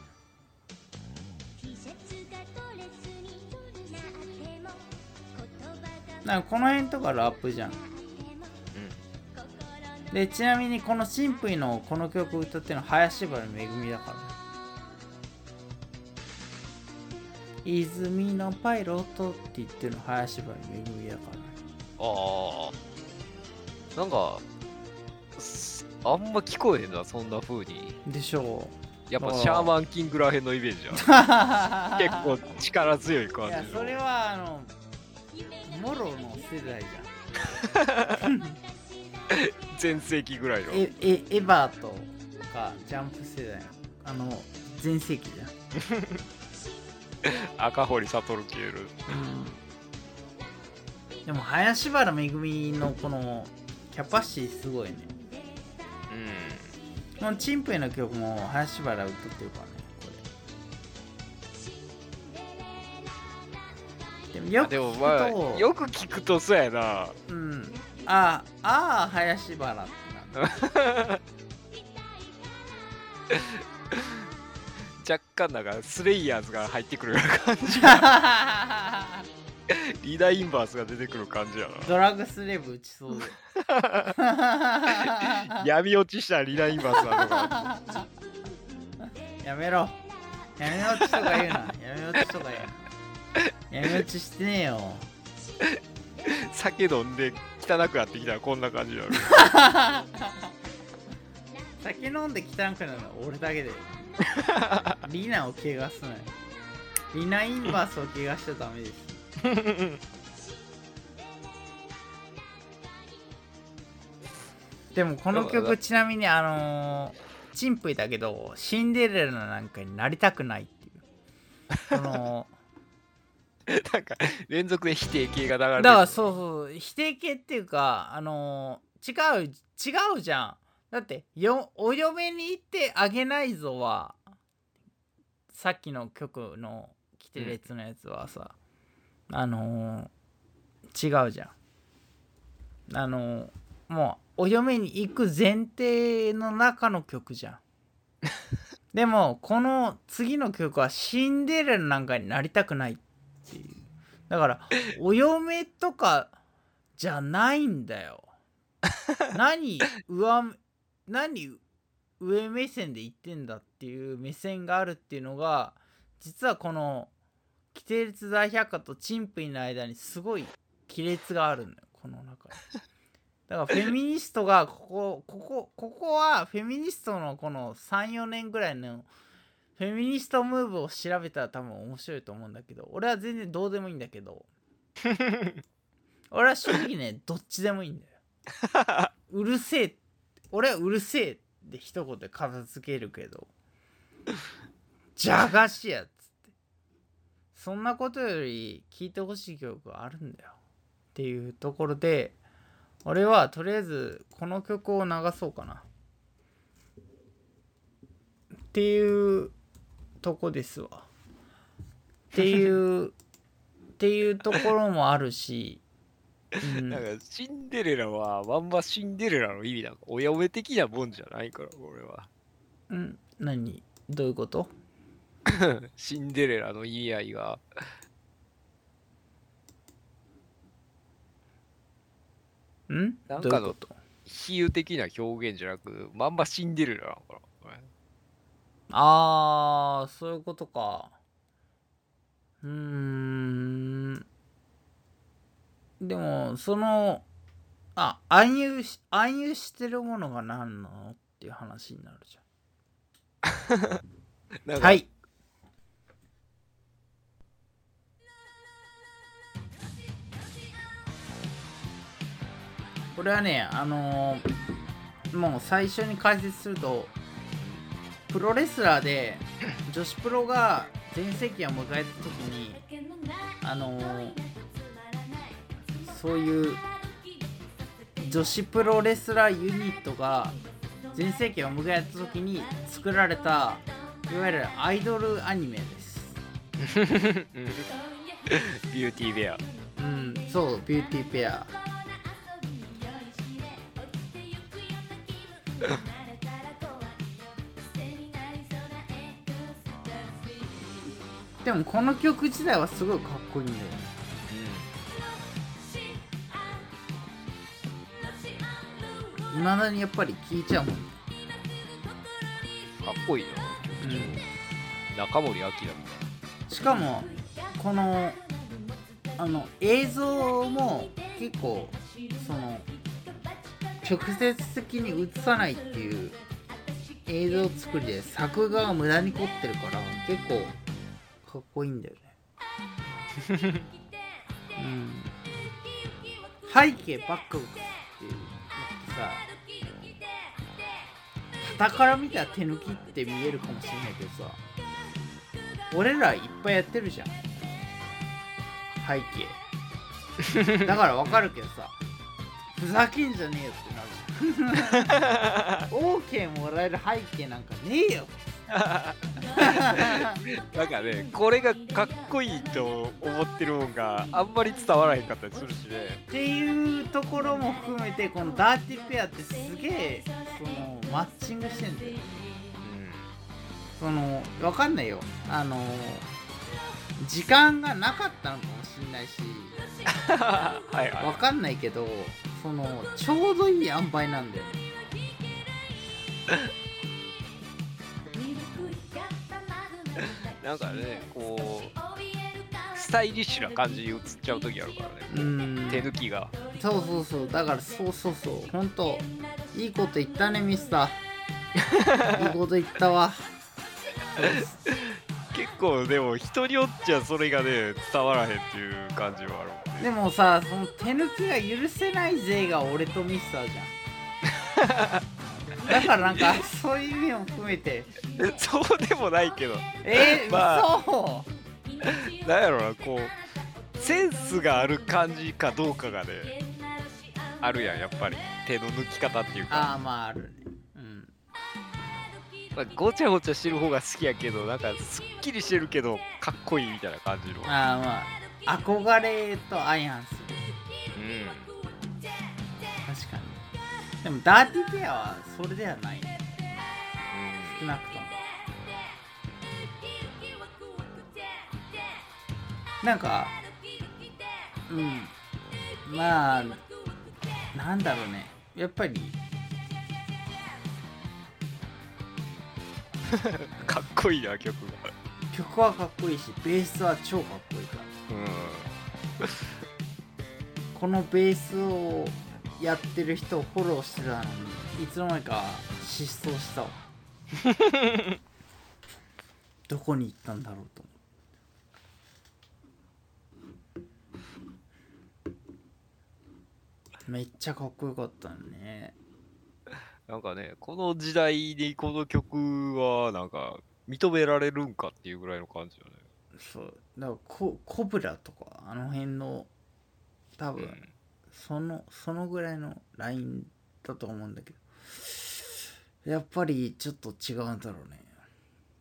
なんかこの辺とかラップじゃん。でちなみにこのシンプルのこの曲歌ってるのは林原めぐみだからね泉のパイロットって言ってるの林原めぐみだから。ねああなんかすあんま聞こえへんなそんな風に。でしょあーやっぱシャーマンキングらへんのイメージうや 結構力強いい感じの。やそれはあのモロの世代じゃん。全盛期ぐらいの。ええエヴァーとかジャンプ世代。あの全盛期じゃん、赤堀悟消える。うん、でも林原めぐみのこのキャパシティすごいね。うこのチンプイの曲も林原歌ってるからねこれ。でもよくんでも聞まあくと、よく聞くとそうやな。うん。ああああ林原ってな んだ若干なんかスレイヤーズが入ってくるような感じ リーダーインバースが出てくる感じやドラッグスレーブ打ちそうでな闇落ちしたリーダーインバースな。の かやめろ闇落ちとか言うな。闇落ちとか言うな闇落ちしてねえよ。酒飲んで汚くなってきたらこんな感じになる。酒飲んで汚くなるのは俺だけでリナを怪我すなよリナインバースを怪我しちゃダメです。でもこの曲ちなみにあのー、チンプイだけどシンデレラなんかになりたくないっていう。この なんか連続で否定形が流れてる。だからそうそう。否定形っていうかあのー違う違うじゃんだってよお嫁に行ってあげないぞはさっきの曲の規定列のやつはさ、あのー違うじゃん。あのーもうお嫁に行く前提の中の曲じゃん。でもこの次の曲はシンデレラなんかになりたくないっていう。だからお嫁とかじゃないんだよ。何上何上目線で言ってんだっていう目線があるっていうのが実はこの規定列大百科とチンプイの間にすごい亀裂があるんだよこの中に。だからフェミニストがここここここはフェミニストのこの34年ぐらいのフェミニストムーブを調べたら多分面白いと思うんだけど俺は全然どうでもいいんだけど 俺は正直ねどっちでもいいんだよ。うるせえ俺はうるせえって一言で片付けるけどじゃがしやっつって。そんなことより聴いてほしい曲があるんだよっていうところで俺はとりあえずこの曲を流そうかな。っていうとこですわ。っていうっていうところもあるし、うん。なんかシンデレラはまんまシンデレラの意味なんかお嫁的なもんじゃないから俺は。うん、何？どういうこと？シンデレラの意味合いがん？なんかの比喩的な表現じゃなくまんまシンデレラなのかなあーそういうことか。うーんでもそのあ暗喩し暗喩してるものが何なのっていう話になるじ なんんはい。これはねあのーもう最初に解説するとプロレスラーで女子プロが全盛期を迎えた時にあのーそういう女子プロレスラーユニットが全盛期を迎えた時に作られたいわゆるアイドルアニメです。ビューティーベアうんそうビューティーペアでもこの曲自体はすごいかっこいいんだよねいまだにやっぱり聴いちゃうもん、かっこいいな中森明みたいしかもこのあの映像も結構その直接的に映さないっていう映像作りで作画が無駄に凝ってるから結構かっこいいんだよね。うん。背景バックっていうのってさ傍から見たら手抜きって見えるかもしれないけどさ。俺らいっぱいやってるじゃん。背景。だからわかるけどさ。ふざけんじゃねえよってなる。じゃん OK もらえる背景なんかねえよ なんかねこれがかっこいいと思ってるもんがあんまり伝わらへんかったりするしね。っていうところも含めてこのダーティーペアってすげえそのマッチングしてんだよ。そのわかんないよ。あの時間がなかったのかもしんないし。はいはわかんないけどそのちょうどいい塩梅なんだよ なんかねこうスタイリッシュな感じに映っちゃう時あるからね。うん。手抜きが。そうそうそう。だからそうそうそう。ほんといいこと言ったねミスター。いいこと言ったわ。結構でも人によっちゃそれがね伝わらへんっていう感じはあるもんね。でもさその手抜きが許せない勢が俺とミスターじゃん だからなんかそういう意味も含めて。えそうでもないけど。えー、まあ。嘘。なんやろなこう。センスがある感じかどうかがねあるやんやっぱり。手の抜き方っていうか。ああまああるね。うん。まあ、ごちゃごちゃしてる方が好きやけどなんかすっきりしてるけどかっこいいみたいな感じの。ああまあ憧れと相反する。うんででもダーティーペアはそれではない。ね少なくとも。なんかうん。まあなんだろうね。やっぱり。う んかっこいいな曲が。曲はかっこいいしベースは超かっこいいから。うん。このベースをやってる人をフォローしてたのにいつの間にか失踪したわ。どこに行ったんだろうと思ってめっちゃかっこよかったね。なんかねこの時代にこの曲はなんか認められるんかっていうぐらいの感じよね。そう。だからココブラとかあの辺の多分、うんそのそのぐらいのラインだと思うんだけど。やっぱりちょっと違うんだろうね。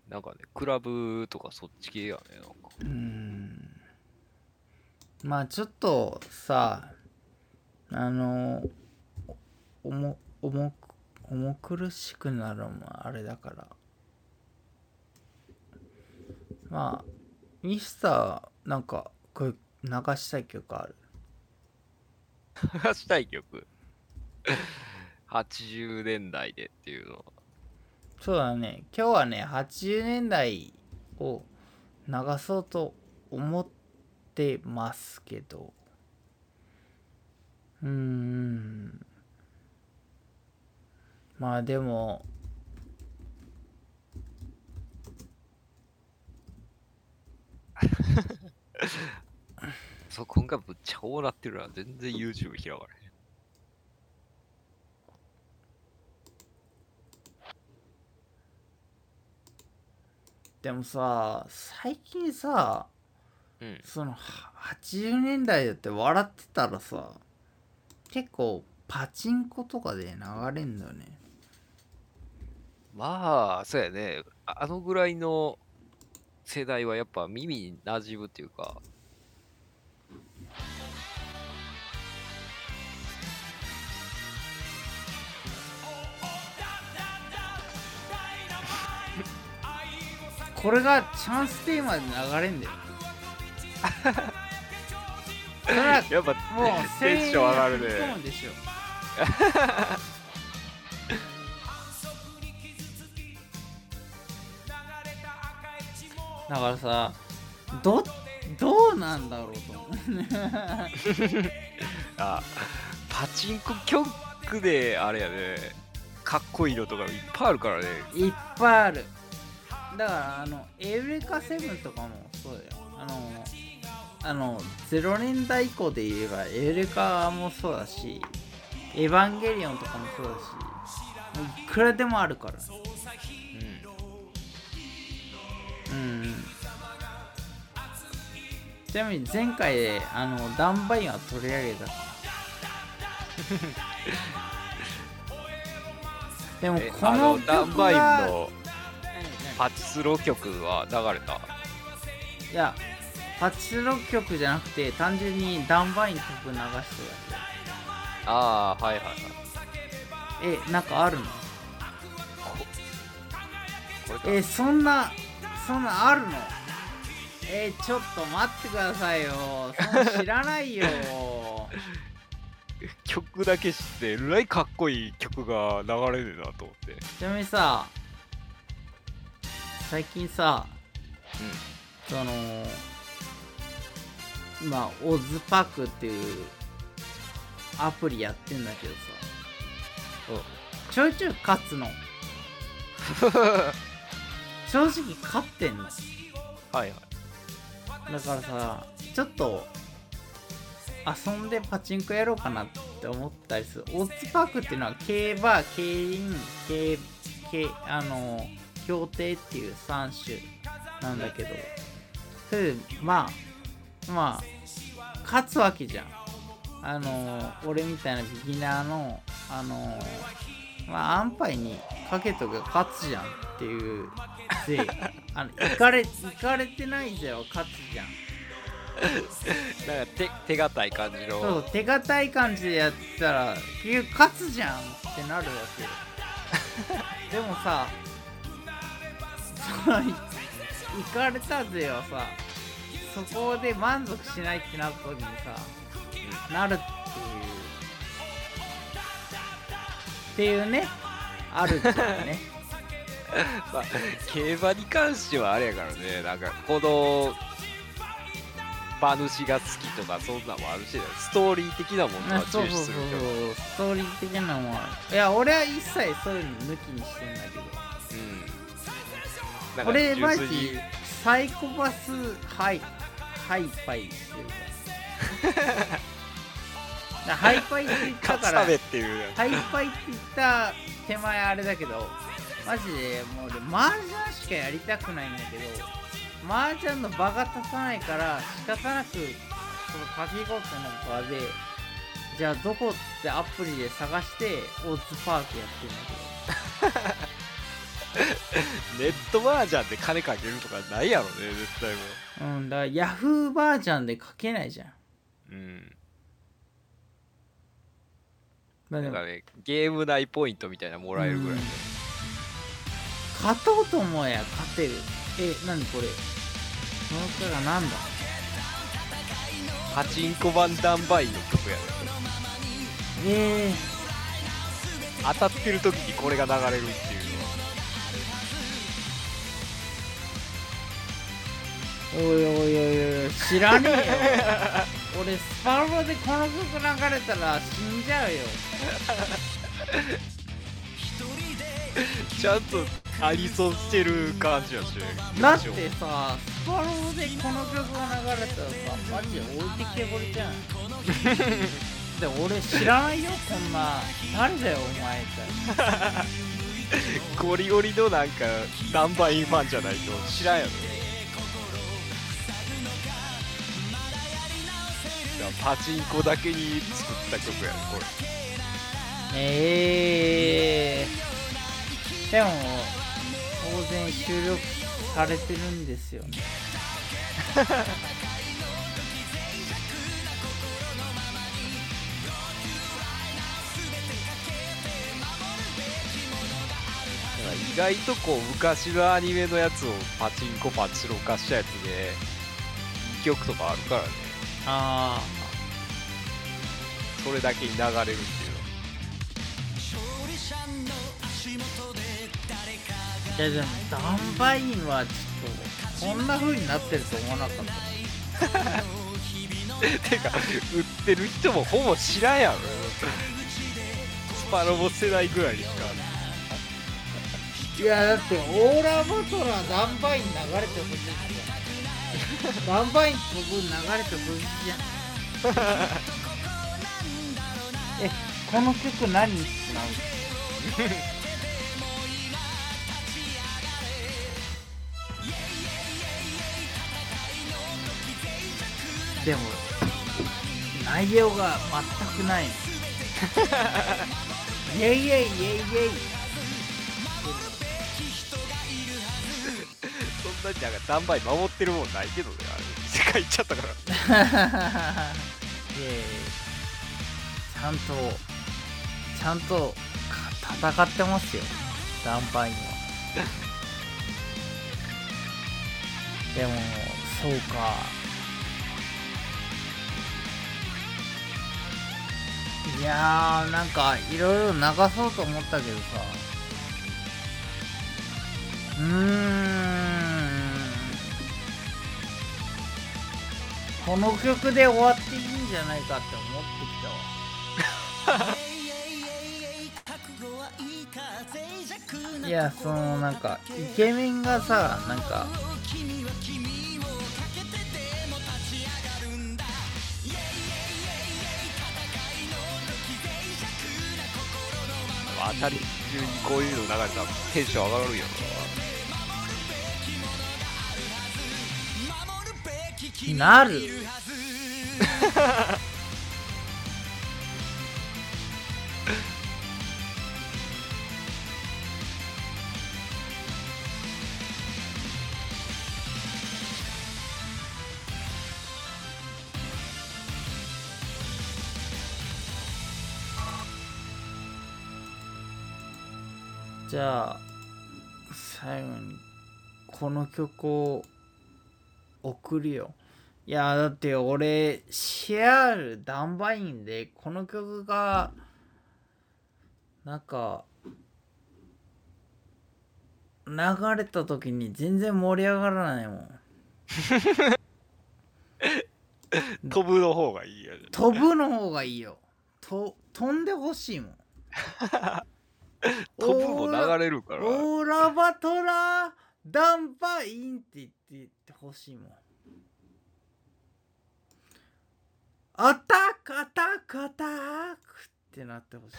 なんかねクラブとかそっち系やねなんか。うーん。まあちょっとさあのおも重く重苦しくなるのもあれだから。まあミスターなんかこれ流したい曲ある？流したい曲。80年代でっていうの。はそうだね。今日はね80年代を流そうと思ってますけど。うーん。まあでも そこがぶっちゃこうなってるな全然 YouTube 開かれへん。でもさ最近さうん。そのは80年代だって笑ってたらさ結構パチンコとかで流れんだよね。まあそうやね。ああのぐらいの世代はやっぱ耳に馴染むっていうかこれがチャンステーマで流れんだよ。それはやっぱもうテンション上がるねでしょだからさどどうなんだろうと思う。あパチンコ曲であれやね。かっこいいのとかいっぱいあるからね。いっぱいあるだからあのエウレカセブンとかもそうだよ。あのあの0年代以降で言えばエウレカもそうだしエヴァンゲリオンとかもそうだしもういくらでもあるから。うん。うん。ちなみに前回であのダンバインは取り上げた。でもえこのダンバインのパチスロ曲は流れた？いやパチスロ曲じゃなくて単純にダンバイン曲流してるだああはいはいはい。けえなんかあるの？えそんなそんなあるの？えちょっと待ってくださいよ。知らないよ。曲だけ知ってえらいかっこいい曲が流れるなと思って。ちなみにさ最近さその今オズパクっていうアプリやってんだけどさ。うんちょいちょい勝つの。正直勝ってんの。はいはい。だからさちょっと遊んでパチンコやろうかなって思ったりする。オッズパークっていうのは競馬競輪競競あの競艇っていう3種なんだけどそれでまあまあ勝つわけじゃん。あの俺みたいなビギナーのあのまあ安牌にかけとけば勝つじゃんっていうで あのいかれいかれてないぜは勝つじゃん。なんか手手堅い感じそのう手堅い感じでやったら結局勝つじゃんってなるわけよ。でもさそのい行かれたぜはさ。そこで満足しないってなった時にさなるっていう。っていうねあるじゃんね。まあ、競馬に関してはあれやからねなんかこの馬主が好きとかそんなんもあるしストーリー的なものは重あそうそうそう視するけどストーリー的なのもあるいや俺は一切そういうの抜きにしてんだけど。うんなんか俺マジサイコパス。ハイハイパイしてるからだからハイパイって言ったからハイパイって言った手前あれだけどマジでもう俺麻雀しかやりたくないんだけど麻雀の場が立たないから仕方なくそのかきごとの場でじゃあどこってアプリで探してオッズパークやってるんだけど ネットバージョンで金かけるとかないやろね絶対もう。ん、だからヤフーバージョンで書けないじゃん。ううん。まあでも。なんかねゲーム内ポイントみたいなのもらえるぐらいで。うん。勝とうと思えや勝てる。え、なにこれ？この歌がなんだ？パチンコ版ダンバインの曲やねえ当たってる時にこれが流れるっておいおいおいおい、知らねえよ。俺、スパロボでこの曲流れたら死んじゃうよ。ちゃんとアニソンしてる感じはしだってさ、スパロボでこの曲が流れたらさ、マジで置いてけぼりじゃん。で、俺知らないよ、こんな。誰だよ、お前って。ゴリゴリのなんかダンバインファンじゃないと知らんやろパチンコだけに作った曲やねこれ。えー、でも当然収録されてるんですよ。ね意外とこう昔のアニメのやつをパチンコパチロ化したやつでいい曲とかあるからね。あそれだけに流れるっていう。いやでもダンバインはちょっとこんな風になってると思わなかった。てか売ってる人もほぼ知らんやろ。スパロボ世代ぐらいにしかいやだってオーラバトラーダンバイン流れてほしいじゃん。ダンバイン飛ぶ流れてほしいじゃん。え この曲何？ってなるでも内容が全くない。イェイイェイイェイイェイそんなになんかダンバイ守ってるもんないけどねあれ世界行っちゃったからいやいやちゃんとちゃんと戦ってますよ。ダンパインは。でもそうか。いやーなんかいろいろ流そうと思ったけどさ。うーん。この曲で終わっていいんじゃないかって思ってきたわ。いやそのなんかイケメンがさなんか当たり中にこういうの流れたらテンション上がるよなるじゃあ最後にこの曲を送るよ。いやだって俺シェアルダンバインでこの曲がなんか流れた時に全然盛り上がらないもん。飛ぶの方がいいよね。飛ぶの方がいいよ。と飛んでほしいもん 飛ぶも流れるから。オーラバトラダンバインって言って言ってほしいもん。アタックアタックアタックってなってほしい。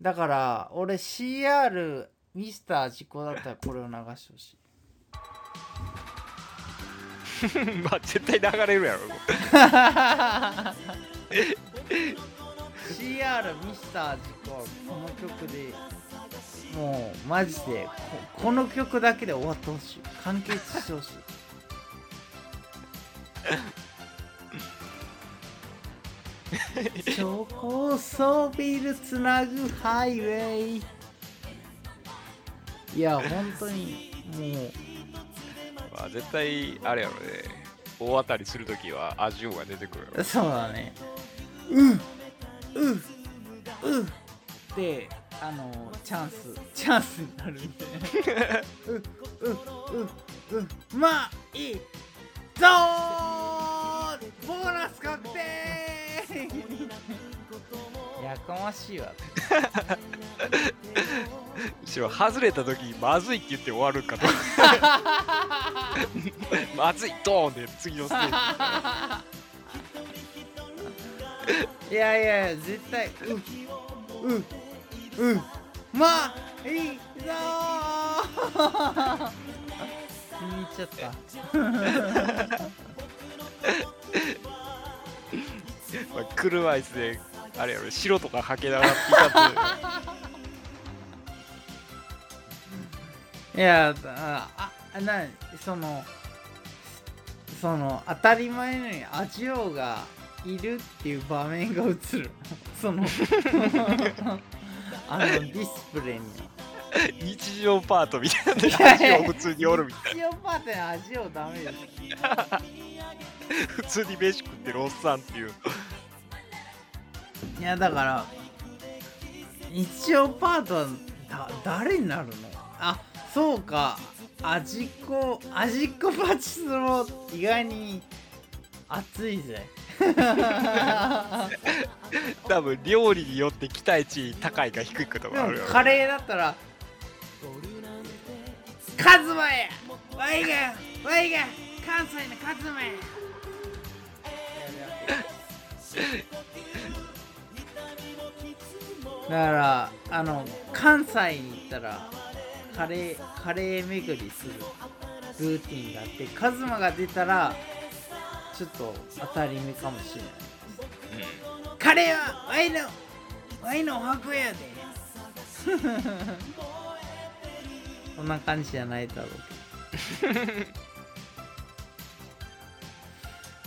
だから俺 CR ミスター事故だったらこれを流してほしい。まあ絶対流れるやろ CR ミスター事故はこの曲で。もうマジでここの曲だけで終わってほしい。完結してほしい。超高層ビルつなぐハイウェイ。いや本当にもまあ絶対あれやろね。大当たりするときはアジオが出てくるそうだね。うんうん。うん。であのチャンスチャンスになるんで。うん。うん。うん。うん。まあいいぞーボーナス確定やかましいわしろ外れたときまずいって言って終わるかとまずいドーンで次のステージいやいや絶対うううまあいいぞー気に入っちゃったまあ、車椅子であれやろ白とかはけながらピカいやああなそのその当たり前のようにアジオがいるっていう場面が映る。その あのディスプレイにと日常パートみたいな味を普通におるみたい一応パーティーアジオダメですな普通に飯食ってるおっさんっていう。いやだから一応パートはだ誰になるの？あそうか。味っ子味っ子パチスロ意外に熱いぜ。多分料理によって期待値高いか低いかとでかあるやろもカレーだったらカズマや。ワイがワイが関西のカズマや。だからあの関西に行ったらカレーカレー巡りするルーティンがあってカズマが出たらちょっと当たり目かもしれない。カレーはワイのワイのお箱やで。そんな感じじゃないだろうけど。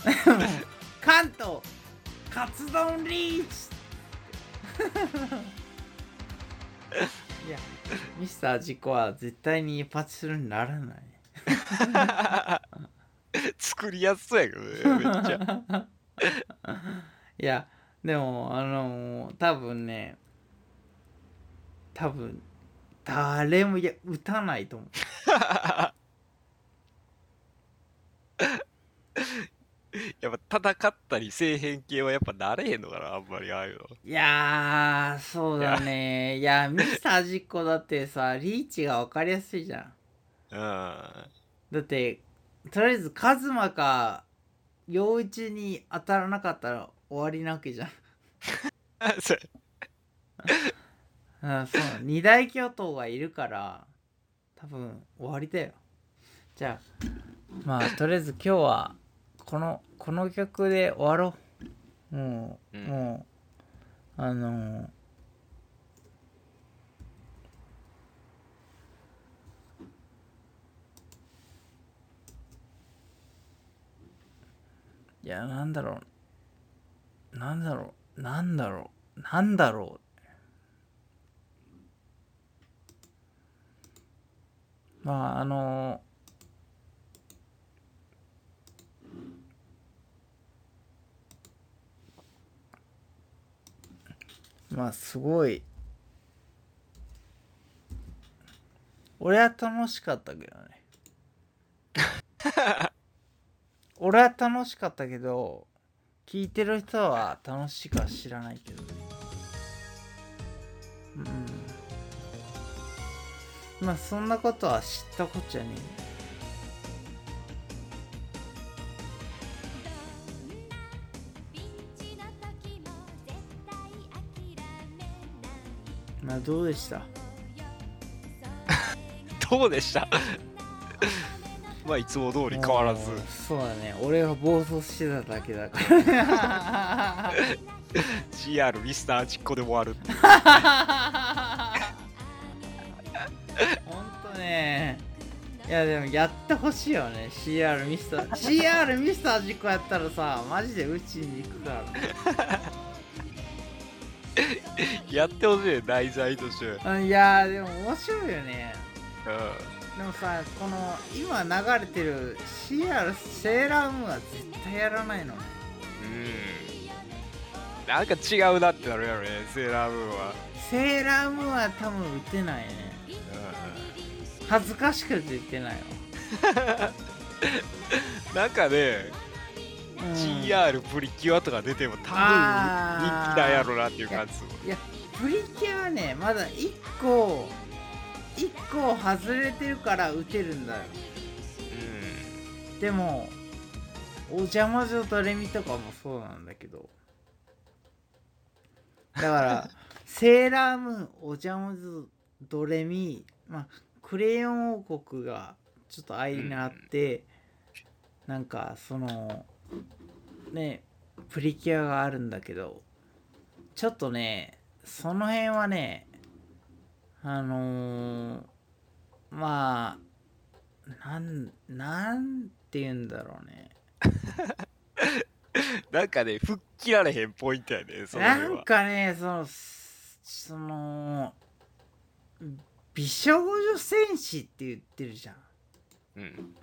関東カツ丼リーチ。いや。ミスター事故は絶対にパチスロにならない 作りやすそうやけどねめっちゃ。いやでもあの多分ね多分誰もいや打たないと思う。やっぱ戦ったりせえへん系はやっぱ慣れへんのかなあんまりああいうの。いやーそうだね。いや。ミスター実行だってさリーチが分かりやすいじゃん。うん。だってとりあえずカズマか陽一に当たらなかったら終わりなわけじゃん。そううんそう。二大巨頭がいるから多分終わりだよ。じゃあまあとりあえず今日はこのこの曲で終わろう。もう、うん。もうあのーいやなんだろう。なんだろう。なんだろう。なんだろう。まああのまあすごい。俺は楽しかったけどね。俺は楽しかったけど聞いてる人は楽しいか知らないけどね。うん。まあそんなことは知ったこっちゃね。えまあどうでした？どうでした？まあいつも通り変わらず。そうだね。俺が暴走してただけだから。CR ミスターちっこで終わる。ほんとね。いやでもやってほしいよね。CR ミスター CR ミスター事故やったらさマジでうちに行くからやってほしいね題材として。うんいやーでも面白いよね。うでもさこの今流れてる CR セーラームーンは絶対やらないのね。んうん。なんか違うなってなるやろねセーラームーンは。セーラームーンは多分打てないね。恥ずかしくて打てない なんかね、の、うん。GR プリキュアとか出ても多分人気あーなんやろなっていう感じいやプリキュアはねまだ1個1個外れてるから打てるんだよ。でもお邪魔女ドレミとかもそうなんだけど。だから セーラームーンお邪魔女ドレミまあクレヨン王国がちょっと間にあって、なんかそのねプリキュアがあるんだけどちょっとねその辺はねあのー、まあなんなんて言うんだろうね。う んなんかね吹っ切られへんポイントやねそのなんかねそのその美少女戦士って言ってるじゃんうん。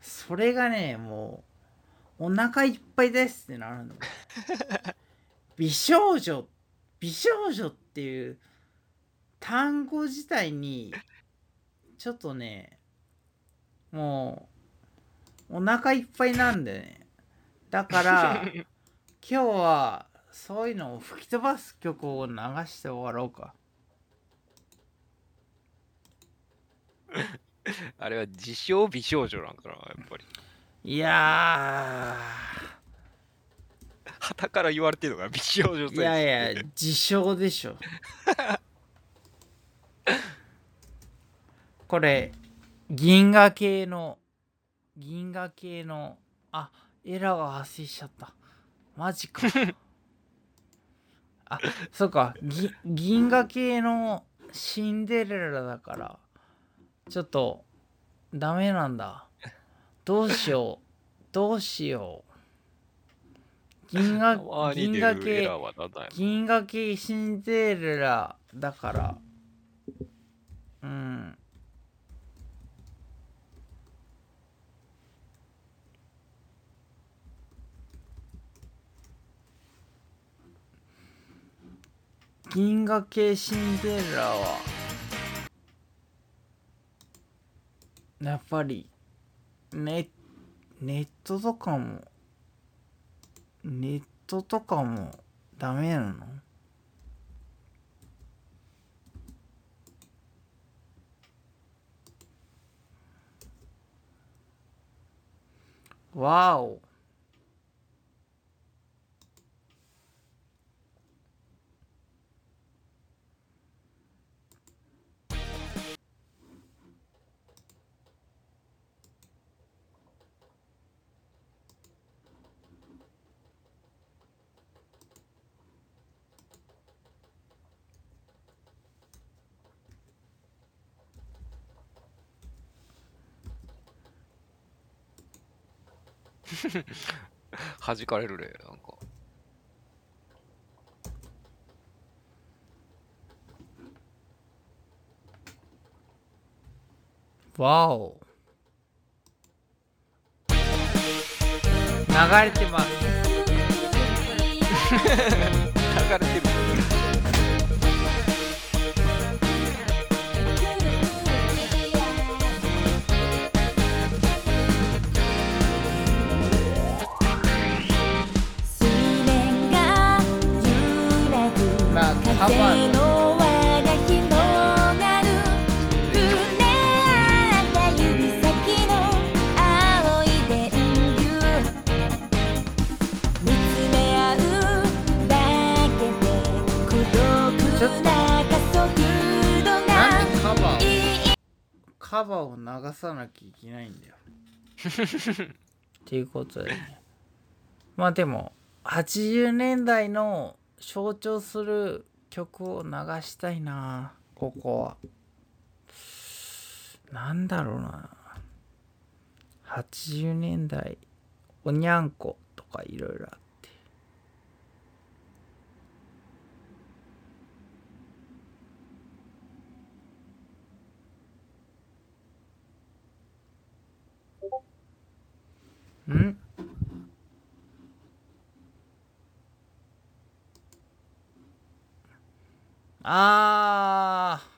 それがねもうお腹いっぱいですってなるの。美少女美少女っていう単語自体にちょっとねもうお腹いっぱいなんでね。だから 今日はそういうのを吹き飛ばす曲を流して終わろうか。あれは自称美少女なんかなやっぱり。いや 旗から言われてるのが美少女ーいやいや自称でしょ これ銀河系の銀河系のあエラーが発生しちゃった。マジか。あそうか。ぎ銀河系のシンデレラだからちょっとダメなんだ。どうしよう。どうしよう。銀河銀河系銀河系シンデレラだからうん。銀河系シンデレラはやっぱりネネットとかもネットとかもダメなの？わ 弾かれるねなんか。わお。流れてます。流れてるカバーカバーを流さなきゃいけないんだよっていうことだよねまあでも80年代の象徴する曲を流したいな。ここは。なんだろうな。80年代おにゃんことかいろいろあって。ん？あー。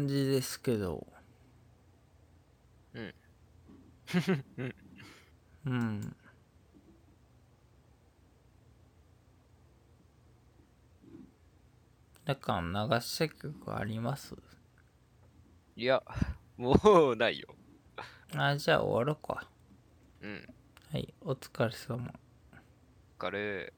感じですけど。うん。うん。だから流した曲あります？いや、もうないよ。あじゃあ終わろうか。うん。はいお疲れ様。疲れ。